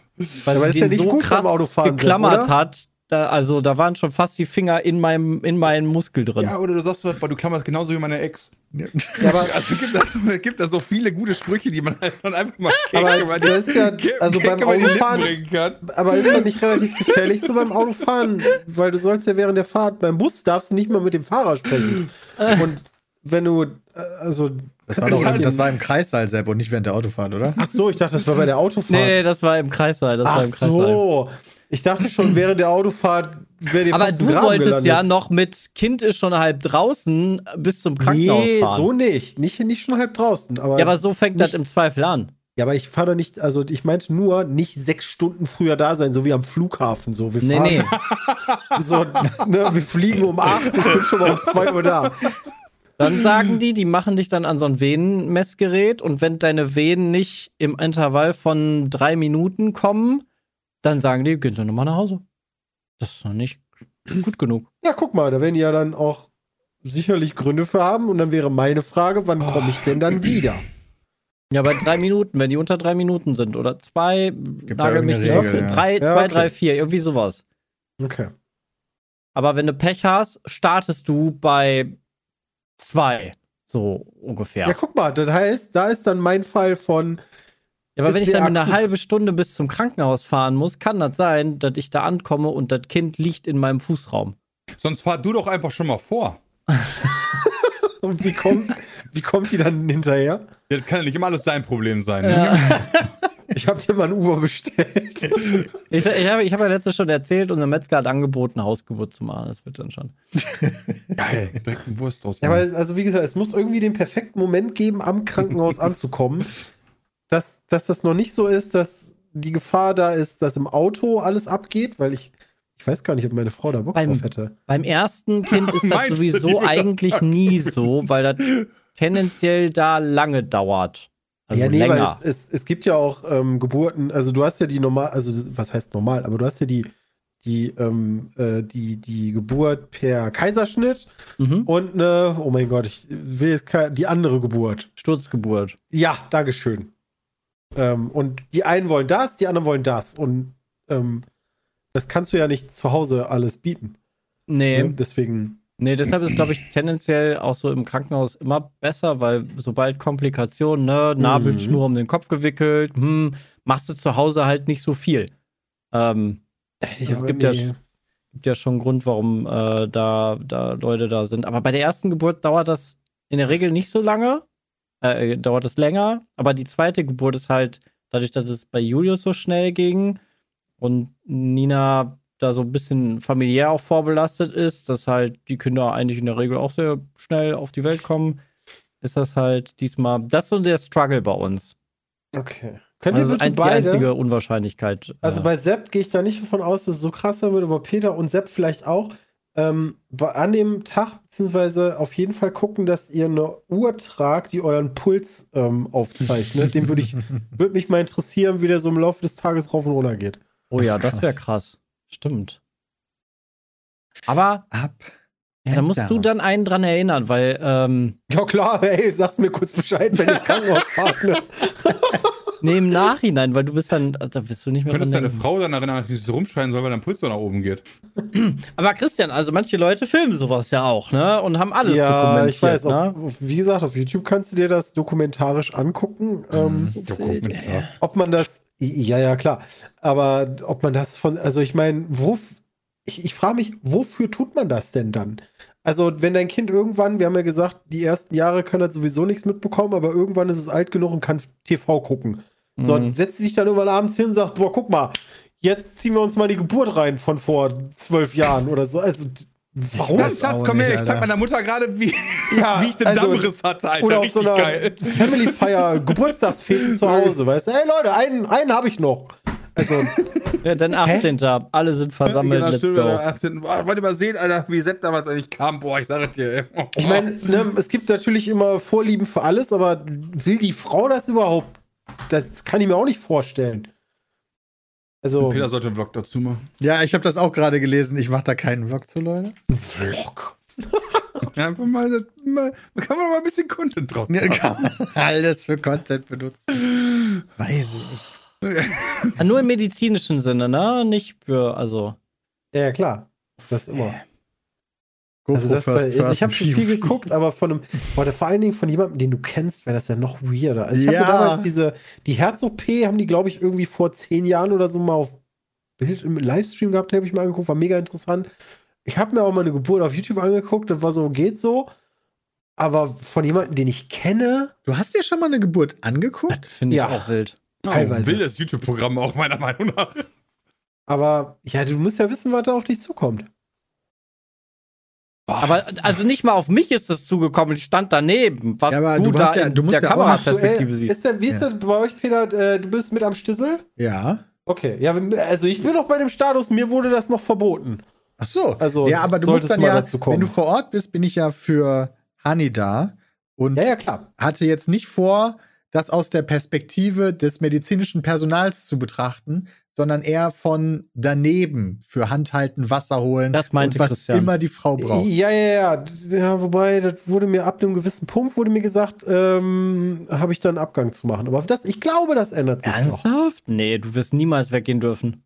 Weil Aber sie ja den nicht so gut krass geklammert oder? hat. Da, also da waren schon fast die Finger in meinem, in meinem Muskel drin. Ja, oder du sagst so, boah, du klammerst genauso wie meine Ex. Ja, aber, (laughs) Also gibt es (laughs) gibt da so viele gute Sprüche, die man halt dann einfach mal Aber über das ist ja- also beim die Autofahren- aber ist das nicht relativ gefährlich so beim Autofahren? Weil du sollst ja während der Fahrt, beim Bus darfst du nicht mal mit dem Fahrer sprechen. Und wenn du, äh, also, Das war, doch, das war im Kreissaal, Sepp, und nicht während der Autofahrt, oder? ach so, ich dachte, das war bei der Autofahrt. Nee, nee, das war im Kreissaal. Das war ach im Kreissaal. so. Ich dachte schon, während der Autofahrt wäre dir Aber fast du wolltest gelandet. ja noch mit Kind ist schon halb draußen bis zum Krankenhaus Nee, fahren. so nicht. nicht. Nicht schon halb draußen. Aber, ja, aber so fängt das nicht- im Zweifel an. ja, aber ich fahre doch nicht, also ich meinte nur, nicht sechs Stunden früher da sein, so wie am Flughafen. So. Wir Nee, fahren nee. (laughs) So, ne, wir fliegen um acht, ich bin schon mal um zwei Uhr da. Dann sagen die, die machen dich dann an so ein Venenmessgerät und wenn deine Venen nicht im Intervall von drei Minuten kommen, dann sagen die, geht dann nochmal nach Hause. Das ist noch nicht gut genug. Ja, guck mal, da werden die ja dann auch sicherlich Gründe für haben. Und dann wäre meine Frage, wann komme ich denn dann wieder? Ja, bei drei Minuten, wenn die unter drei Minuten sind oder zwei, nagel mich nicht Regel, ja. drei, Ja, zwei, okay. drei, vier, irgendwie sowas. Okay. Aber wenn du Pech hast, startest du bei zwei, so ungefähr. Ja, guck mal, das heißt, da ist dann mein Fall von, Ja, aber wenn ich dann eine akut. halbe Stunde bis zum Krankenhaus fahren muss, kann das sein, dass ich da ankomme und das Kind liegt in meinem Fußraum. Sonst fahr du doch einfach schon mal vor. (laughs) und wie kommt, wie kommt die dann hinterher? Das kann ja nicht immer alles dein Problem sein. Ne? Ja. (laughs) Ich habe dir mal ein Uber bestellt. Ich, ich habe ich hab ja letztes schon erzählt, unser Metzger hat angeboten, Hausgeburt zu machen. Das wird dann schon. (laughs) Geil, direkt eine Wurst draus Ja, aber also wie gesagt, es muss irgendwie den perfekten Moment geben, am Krankenhaus anzukommen, dass, dass das noch nicht so ist, dass die Gefahr da ist, dass im Auto alles abgeht, weil ich, ich weiß gar nicht, ob meine Frau da Bock Beim- drauf hätte. Beim ersten Kind ist (laughs) das sowieso eigentlich nie so, weil das tendenziell da lange dauert. Also ja, nee, länger. weil es, es, es gibt ja auch ähm, Geburten, also du hast ja die normal, also was heißt normal, aber du hast ja die, die, ähm, äh, die, die Geburt per Kaiserschnitt Mhm. und eine, oh mein Gott, ich will jetzt keine, die andere Geburt. Sturzgeburt. Ja, Dankeschön. Ähm, und die einen wollen das, die anderen wollen das. Und ähm, das kannst du ja nicht zu Hause alles bieten. Nee, Ne? Deswegen. nee, deshalb ist, glaube ich, tendenziell auch so im Krankenhaus immer besser, weil sobald Komplikationen, ne, Nabelschnur um den Kopf gewickelt, hm, machst du zu Hause halt nicht so viel. Ähm, es gibt ja nee. gibt ja schon einen Grund, warum äh, da, da Leute da sind. Aber bei der ersten Geburt dauert das in der Regel nicht so lange. Äh, dauert es länger. Aber die zweite Geburt ist halt, dadurch, dass es bei Julius so schnell ging und Nina da so ein bisschen familiär auch vorbelastet ist, dass halt die Kinder eigentlich in der Regel auch sehr schnell auf die Welt kommen, ist das halt diesmal, das ist so der Struggle bei uns. Okay. Könnt ihr Also ein, die beide? einzige Unwahrscheinlichkeit. Also äh, bei Sepp gehe ich da nicht davon aus, dass es so krass sein wird, aber Peter und Sepp vielleicht auch. Ähm, an dem Tag, beziehungsweise auf jeden Fall gucken, dass ihr eine Uhr tragt, die euren Puls ähm, aufzeichnet. Dem würde ich, (laughs) würde mich mal interessieren, wie der so im Laufe des Tages rauf und runter geht. oh ja, das wäre krass. Stimmt. Aber Ab. Ja, da musst du dann einen dran erinnern, weil ähm, Ja klar, ey, sag's mir kurz Bescheid, wenn ihr ins (laughs) Krankenhaus fahrt. Ne? (laughs) nee, im (laughs) Nachhinein, weil du bist dann, da bist du nicht mehr Könntest deine. Frau dann erinnern, dass sie so rumschreien soll, weil dein Puls so nach oben geht. (clears throat) Aber Christian, also manche Leute filmen sowas ja auch, ne? Und haben alles ja, dokumentiert. ich weiß. ne? Auf, wie gesagt, auf YouTube kannst du dir das dokumentarisch angucken. Ähm, so Dokumentar. ob man das, ja, ja, klar. Aber ob man das von, also ich meine, wo, ich, ich frage mich, wofür tut man das denn dann? Also, wenn dein Kind irgendwann, wir haben ja gesagt, die ersten Jahre kann er sowieso nichts mitbekommen, aber irgendwann ist es alt genug und kann TV gucken. So, Mhm. setzt sich dann irgendwann abends hin und sagt, boah, guck mal, jetzt ziehen wir uns mal die Geburt rein von vor zwölf Jahren oder so. Also, warum? Das Schatz, komm her, ich zeig meiner Mutter gerade, wie, (laughs) Ja, wie ich den also- Dammriss hatte, Alter. Oder auf so einer geil. Family Feier, (laughs) Geburtstagsfete zu Hause, weißt du? Hey Leute, einen, einen habe ich noch. Also, (laughs) Ja, dann 18. Alle sind versammelt, Genau, let's stimmt, go. oder 18. Boah, wollt ihr mal sehen, Alter, wie Sepp damals eigentlich kam? Boah, ich sage dir. ey. ich meine, ne, es gibt natürlich immer Vorlieben für alles, aber will die Frau das überhaupt? Das kann ich mir auch nicht vorstellen. Also, Peter sollte einen Vlog dazu machen. Ja, ich habe das auch gerade gelesen. Ich mache da keinen Vlog zu, Leute. Vlog. (laughs) Ja, einfach mal, mal, kann man mal ein bisschen Content draus Ja, machen. kann man alles für Content benutzen. (laughs) Weiß ich nicht. Ah, Nur im medizinischen Sinne, ne? Nicht für, also. Ja, ja, klar. Das immer. GoPro Also das First war, also ich habe schon viel geguckt, aber von einem, boah, der- vor allen Dingen von jemandem, den du kennst, wäre das ja noch weirder. Also ich habe Ja. mir damals diese, die Herz-OP haben die, glaube ich, irgendwie vor zehn Jahren oder so mal auf Bild im Livestream gehabt, habe ich mal angeguckt, war mega interessant. Ich habe mir auch mal eine Geburt auf YouTube angeguckt, das war so, geht so. Aber von jemandem, den ich kenne, Du hast dir schon mal eine Geburt angeguckt? Finde ich Ja. auch wild. Oh, Teilweise. wildes YouTube-Programm auch, meiner Meinung nach. aber ja, du musst ja wissen, was da auf dich zukommt. Aber also nicht mal auf mich ist das zugekommen, ich stand daneben. Was Ja, aber du, du da ja- in du musst der ja auch Kameraperspektive siehst. Ist der, wie ist Ja. das bei euch, Peter? Äh, Du bist mit am Stissel? Ja. Okay, ja, also ich bin noch bei dem Status, mir wurde das noch verboten. Ach so. Also, ja, aber du musst dann ja, wenn du vor Ort bist, bin ich ja für Hani da und Ja, ja, klar. hatte jetzt nicht vor, das aus der Perspektive des medizinischen Personals zu betrachten, sondern eher von daneben für Handhalten, Wasser holen Das meinte und was Christian. immer die Frau braucht. Ja, ja, ja. Ja, wobei, das wurde mir ab einem gewissen Punkt, wurde mir gesagt, ähm, habe ich dann Abgang zu machen. Aber das, ich glaube, das ändert sich noch. Ernsthaft? Nee, du wirst niemals weggehen dürfen.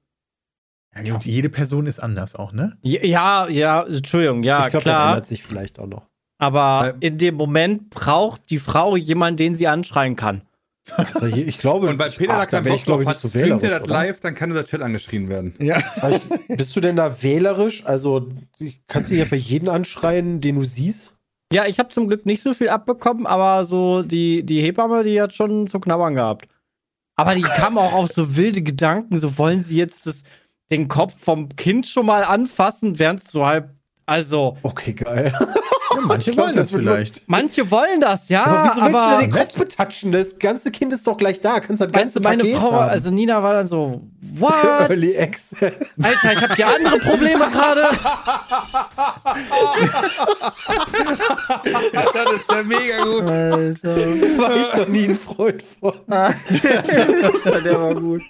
Ja, gut, jede Person ist anders auch, ne? Ja, ja, Entschuldigung, ja, ich glaube, das klar. ändert sich vielleicht auch noch. Aber in dem Moment braucht die Frau jemanden, den sie anschreien kann. Also hier, ich glaube, Und weil Peter ach, da keinen wär Bock drauf ich, nicht so er wählerisch, das oder? live, dann kann unser Chat angeschrien werden. Ja. Ich, bist du denn da wählerisch? Also, ich- kannst du hier für jeden anschreien, den du siehst? Ja, ich habe zum Glück nicht so viel abbekommen, aber so die, die Hebamme, die hat schon zu knabbern gehabt. Aber die kam auch auf so wilde Gedanken, so wollen sie jetzt das, den Kopf vom Kind schon mal anfassen, während es so halb. Also, Okay, geil. (laughs) Ja, manche wollen das vielleicht. manche wollen das, ja, aber wieso willst aber du den Kopf betatschen? Das ganze Kind ist doch gleich da. Kannst das weißt ganze du, meine Paket Frau, haben. also Nina war dann so, (laughs) what? Early Access. Alter, ich habe hier andere Probleme gerade. (laughs) das ist ja mega gut. (laughs) War ich noch nie ein Freund von. Der war gut.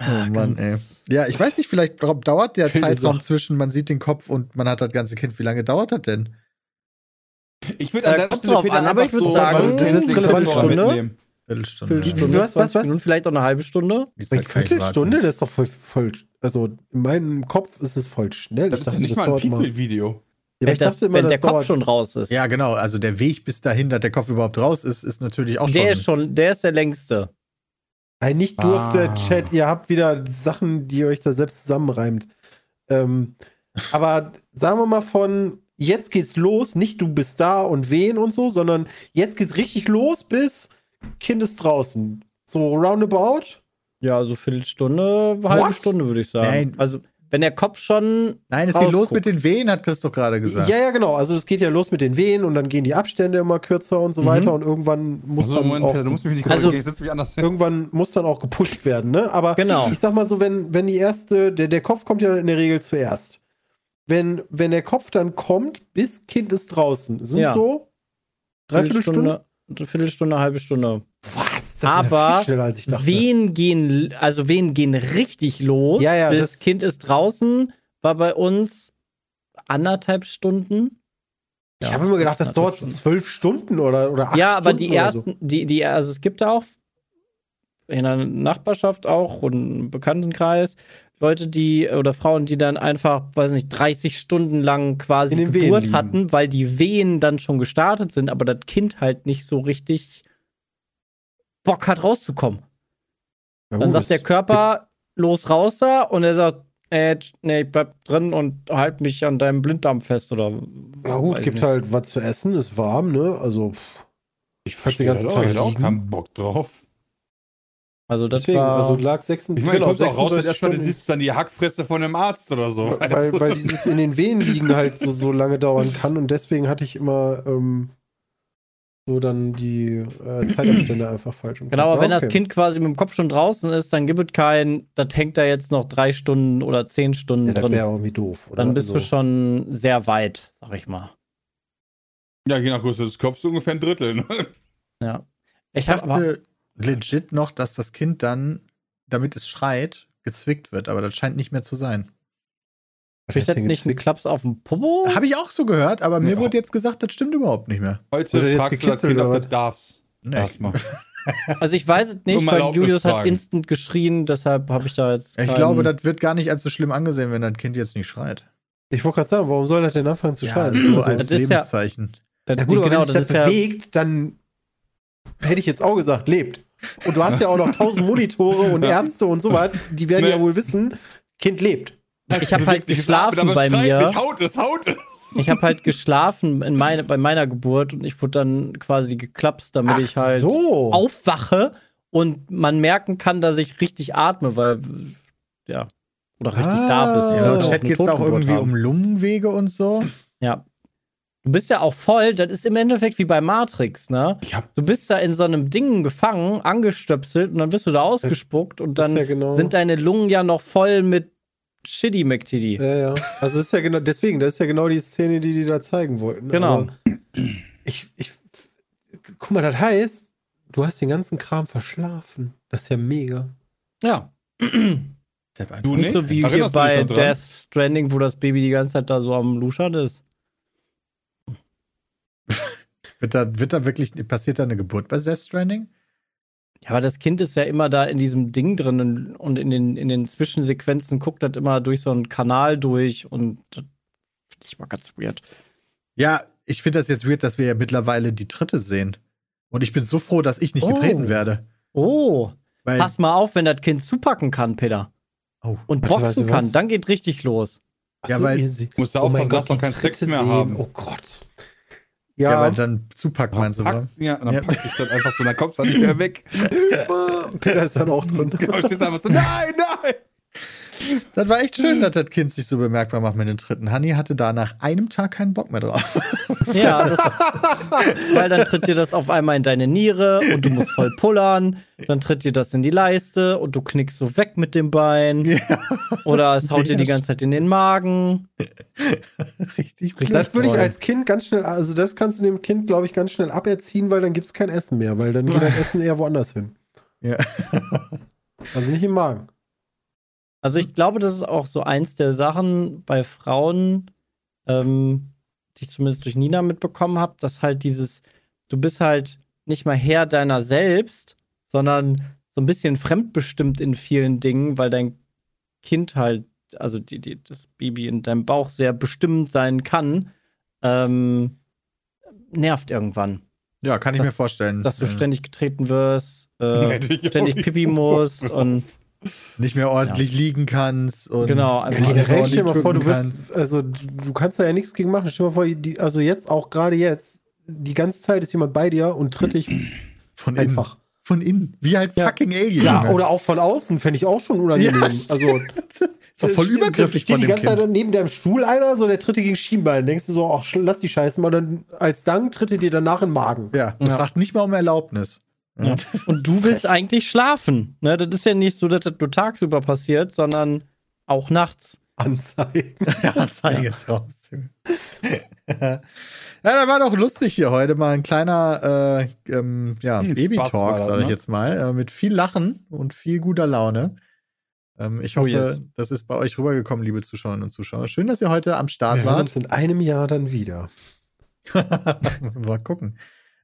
Oh Mann, ey. Ja, ich weiß nicht, vielleicht dau- dauert der Zeitraum zwischen, man sieht den Kopf und man hat das ganze Kind. Wie lange dauert das denn? Ich würde an der Stelle drauf Peter an, aber ich würd so sagen, weil das ist den relevant Kopfhörer Stunde. mitnehmen. Viertelstunde. Viertelstunde, Was, was, 20 was? Minuten, vielleicht auch eine halbe Stunde. Ich Viertelstunde, das ist doch voll, voll. Also in meinem Kopf ist es voll schnell. Das Ich ist ja dachte, nicht das mal ein Pizza-Video. Ja, Wenn, das, immer, wenn der Kopf dauert- schon raus ist. Ja, genau. Also der Weg bis dahin, dass der Kopf überhaupt raus ist, ist natürlich auch der schon. ist schon, der ist der längste. Nein, nicht durfte, Ah. Chat, ihr habt wieder Sachen, die ihr euch da selbst zusammenreimt. Ähm, aber sagen wir mal von jetzt geht's los, nicht du bist da und wen und so, sondern jetzt geht's richtig los bis Kind ist draußen. So roundabout. Ja, also Viertelstunde, halbe What? Stunde würde ich sagen. Nein. Also wenn der Kopf schon Nein, es geht los mit den Wehen, hat Christoph gerade gesagt. Ja, ja, genau. Also es geht ja los mit den Wehen und dann gehen die Abstände immer kürzer und so Mhm. weiter und irgendwann muss Also, dann Moment, auch du musst mich nicht Also- korrigieren, ich setze mich anders hin. irgendwann muss dann auch gepusht werden, ne? Aber Genau. ich sag mal so, wenn, wenn die erste, der, der Kopf kommt ja in der Regel zuerst. Wenn, wenn der Kopf dann kommt, bis Kind ist draußen, sind Ja. so dreiviertel Stunde. Viertelstunde, Viertelstunde, halbe Stunde. Das Aber ja als. Wen gehen, also wen gehen richtig los, Ja, ja, bis das- Kind ist draußen, war bei uns anderthalb Stunden. Ich habe immer gedacht, das dauert zwölf Stunden oder, oder acht ja, aber Stunden die oder so. ersten, die, die, also es gibt auch in der Nachbarschaft auch und im Bekanntenkreis Leute, die oder Frauen, die dann einfach, weiß nicht, 30 Stunden lang quasi Wehen Geburt liegen. hatten, weil die Wehen dann schon gestartet sind, aber das Kind halt nicht so richtig Bock hat rauszukommen. Ja, Dann sagt der Körper, los raus da und er sagt, äh, nee, ich bleib drin und halt mich an deinem Blinddarm fest oder. Ja gut, gibt nicht. halt was zu essen, ist warm, ne? Also Ich verstehe ganzen das Tag auch, keinen Bock drauf. Also das deswegen, war. also lag 36 Ich meine, du kommst auch raus, wenn 36 erstmal du siehst dann die Hackfresse von einem Arzt oder so. weil, weil (laughs) dieses in den Venen liegen halt so, so lange dauern kann und deswegen hatte ich immer, ähm, so dann die äh, Zeitabstände (clears throat) einfach falsch Genau, aber wenn Ja, das okay. Kind quasi mit dem Kopf schon draußen ist, dann gibt es kein, das hängt da jetzt noch drei Stunden oder zehn Stunden Ja, das drin. wäre irgendwie doof. Oder? Dann bist du Also, schon sehr weit, sag ich mal. Ja, je nach Größe des Kopfs ungefähr ein Drittel. Ne? Ja. Ich Ich dachte legit noch, dass das Kind dann, damit es schreit, gezwickt wird, aber das scheint nicht mehr zu sein. Kriegt nicht einen. Klaps auf den Popo? Habe ich auch so gehört, aber mir Ja. wurde jetzt gesagt, das stimmt überhaupt nicht mehr. Heute Wurde jetzt fragst du das Kind, ob oder du darfst. Nee. Erstmal. (laughs) Also ich weiß es nicht, mal weil Julius hat fragen. instant geschrien, deshalb habe ich da jetzt. Ich glaube, das wird gar nicht als so schlimm angesehen, wenn das Kind jetzt nicht schreit. Ich wollte gerade sagen, warum soll das denn anfangen zu Ja, schreien? so Also, als Das ist ja- Lebenszeichen. das, ja gut, aber genau, wenn sich das das ist ja. bewegt, dann hätte ich jetzt auch gesagt, lebt. Und du hast ja auch noch tausend Monitore und Ärzte und so was, die werden Nee. ja wohl wissen, Kind lebt. Ich habe halt geschlafen bei mir. Nicht. Haut es, haut es. Ich habe halt geschlafen in meine, bei meiner Geburt und ich wurde dann quasi geklapst, damit Ach ich halt so. aufwache und man merken kann, dass ich richtig atme, weil ja oder richtig Ah. da bist. Ja, auch Chat geht es auch irgendwie haben. um Lungenwege und so. Ja. Du bist ja auch voll, das ist im Endeffekt wie bei Matrix, ne? Ich hab Du bist da in so einem Ding gefangen, angestöpselt und dann wirst du da ausgespuckt und dann ja genau- sind deine Lungen ja noch voll mit Shitty McTitty. Ja, ja. Also das ist ja genau, deswegen, das ist ja genau die Szene, die die da zeigen wollten. Genau. Aber ich, ich, guck mal, das heißt, du hast den ganzen Kram verschlafen. Das ist ja mega. Ja. Du Nicht so wie hier Erinnerst bei? Death Stranding, wo das Baby die ganze Zeit da so am Luschern ist. Wird da, wird da wirklich, passiert da eine Geburt bei Death Stranding? Ja, aber das Kind ist ja immer da in diesem Ding drin und- und in den, in den Zwischensequenzen guckt das immer durch so einen Kanal durch und das finde ich mal ganz weird. Ja, ich finde das jetzt weird, dass wir ja mittlerweile die dritte sehen. Und ich bin so froh, dass ich nicht Oh. getreten werde. Oh, Weil, pass mal auf, wenn das Kind zupacken kann, Peter. Oh. Und Warte, boxen warte, kann, dann geht richtig los. Ach Ja, so, weil- Musst du oh mein aufpassen, noch die keinen Sex mehr sehen. haben. Oh Gott. Ja, Ja, weil dann zupackt meinst du, pack, ja, dann Ja. pack ich dann einfach so, dann kommst du dann nicht mehr weg. (laughs) Peter ist dann auch drin. Genau, stehst einfach so, nein, nein. Das war echt schön, dass das Kind sich so bemerkbar macht mit den dritten. Hanni hatte da nach einem Tag keinen Bock mehr drauf. Ja, das, weil dann tritt dir das auf einmal in deine Niere und du musst voll pullern. Dann tritt dir das in die Leiste und du knickst so weg mit dem Bein. Oder das es haut dir die ganze Zeit in den Magen. Richtig Das würde ich als Kind ganz schnell, also das kannst du dem Kind, glaube ich, ganz schnell aberziehen, weil dann gibt es kein Essen mehr, weil dann geht (laughs) das Essen eher woanders hin. Ja. Also nicht im Magen. Also ich glaube, das ist auch so eins der Sachen bei Frauen, ähm, die ich zumindest durch Nina mitbekommen habe, dass halt dieses, du bist halt nicht mal Herr deiner selbst, sondern so ein bisschen fremdbestimmt in vielen Dingen, weil dein Kind halt, also die, die, das Baby in deinem Bauch sehr bestimmend sein kann, ähm, nervt irgendwann. Ja, kann ich Das- mir vorstellen. Dass du Ja. ständig getreten wirst, (laughs) äh, ständig pipi musst und nicht mehr ordentlich liegen kannst und Genau, mehr Generell stell dir mal vor, du wirst, also du, kannst da ja nichts gegen machen. Stell dir mal vor, die, also jetzt, auch gerade jetzt, die ganze Zeit ist jemand bei dir und tritt dich von innen. einfach. Von innen. Wie halt Ja. fucking Alien. Ja, oder auch von außen, fände ich auch schon unangenehm. Ja, also, ist doch voll übergriffig steht von die dem ganze Zeit Kind. neben deinem Stuhl einer, so der tritt dir gegen Schienbein. Denkst du so, ach, lass die Scheiße mal, dann als Dank tritt er dir danach in den Magen. Ja, und Ja. fragt nicht mal um Erlaubnis. Ja. Und du willst eigentlich schlafen. Ne? Das ist ja nicht so, dass das nur tagsüber passiert, sondern auch nachts. Anzeigen. (laughs) Ja, zeige es raus. ja, da war doch lustig hier heute mal ein kleiner äh, ähm, ja, Hm, Baby-Talk, das, sage ich ne? jetzt mal, äh, mit viel Lachen und viel guter Laune. Ähm, ich Oh, hoffe, yes. das ist bei euch rübergekommen, liebe Zuschauerinnen und Zuschauer. Schön, dass ihr heute am Start Wir wart. uns in einem Jahr dann wieder. (laughs) mal gucken.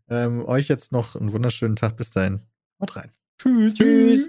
Ähm, euch jetzt noch einen wunderschönen Tag. Bis dahin. Haut rein. Tschüss. Tschüss.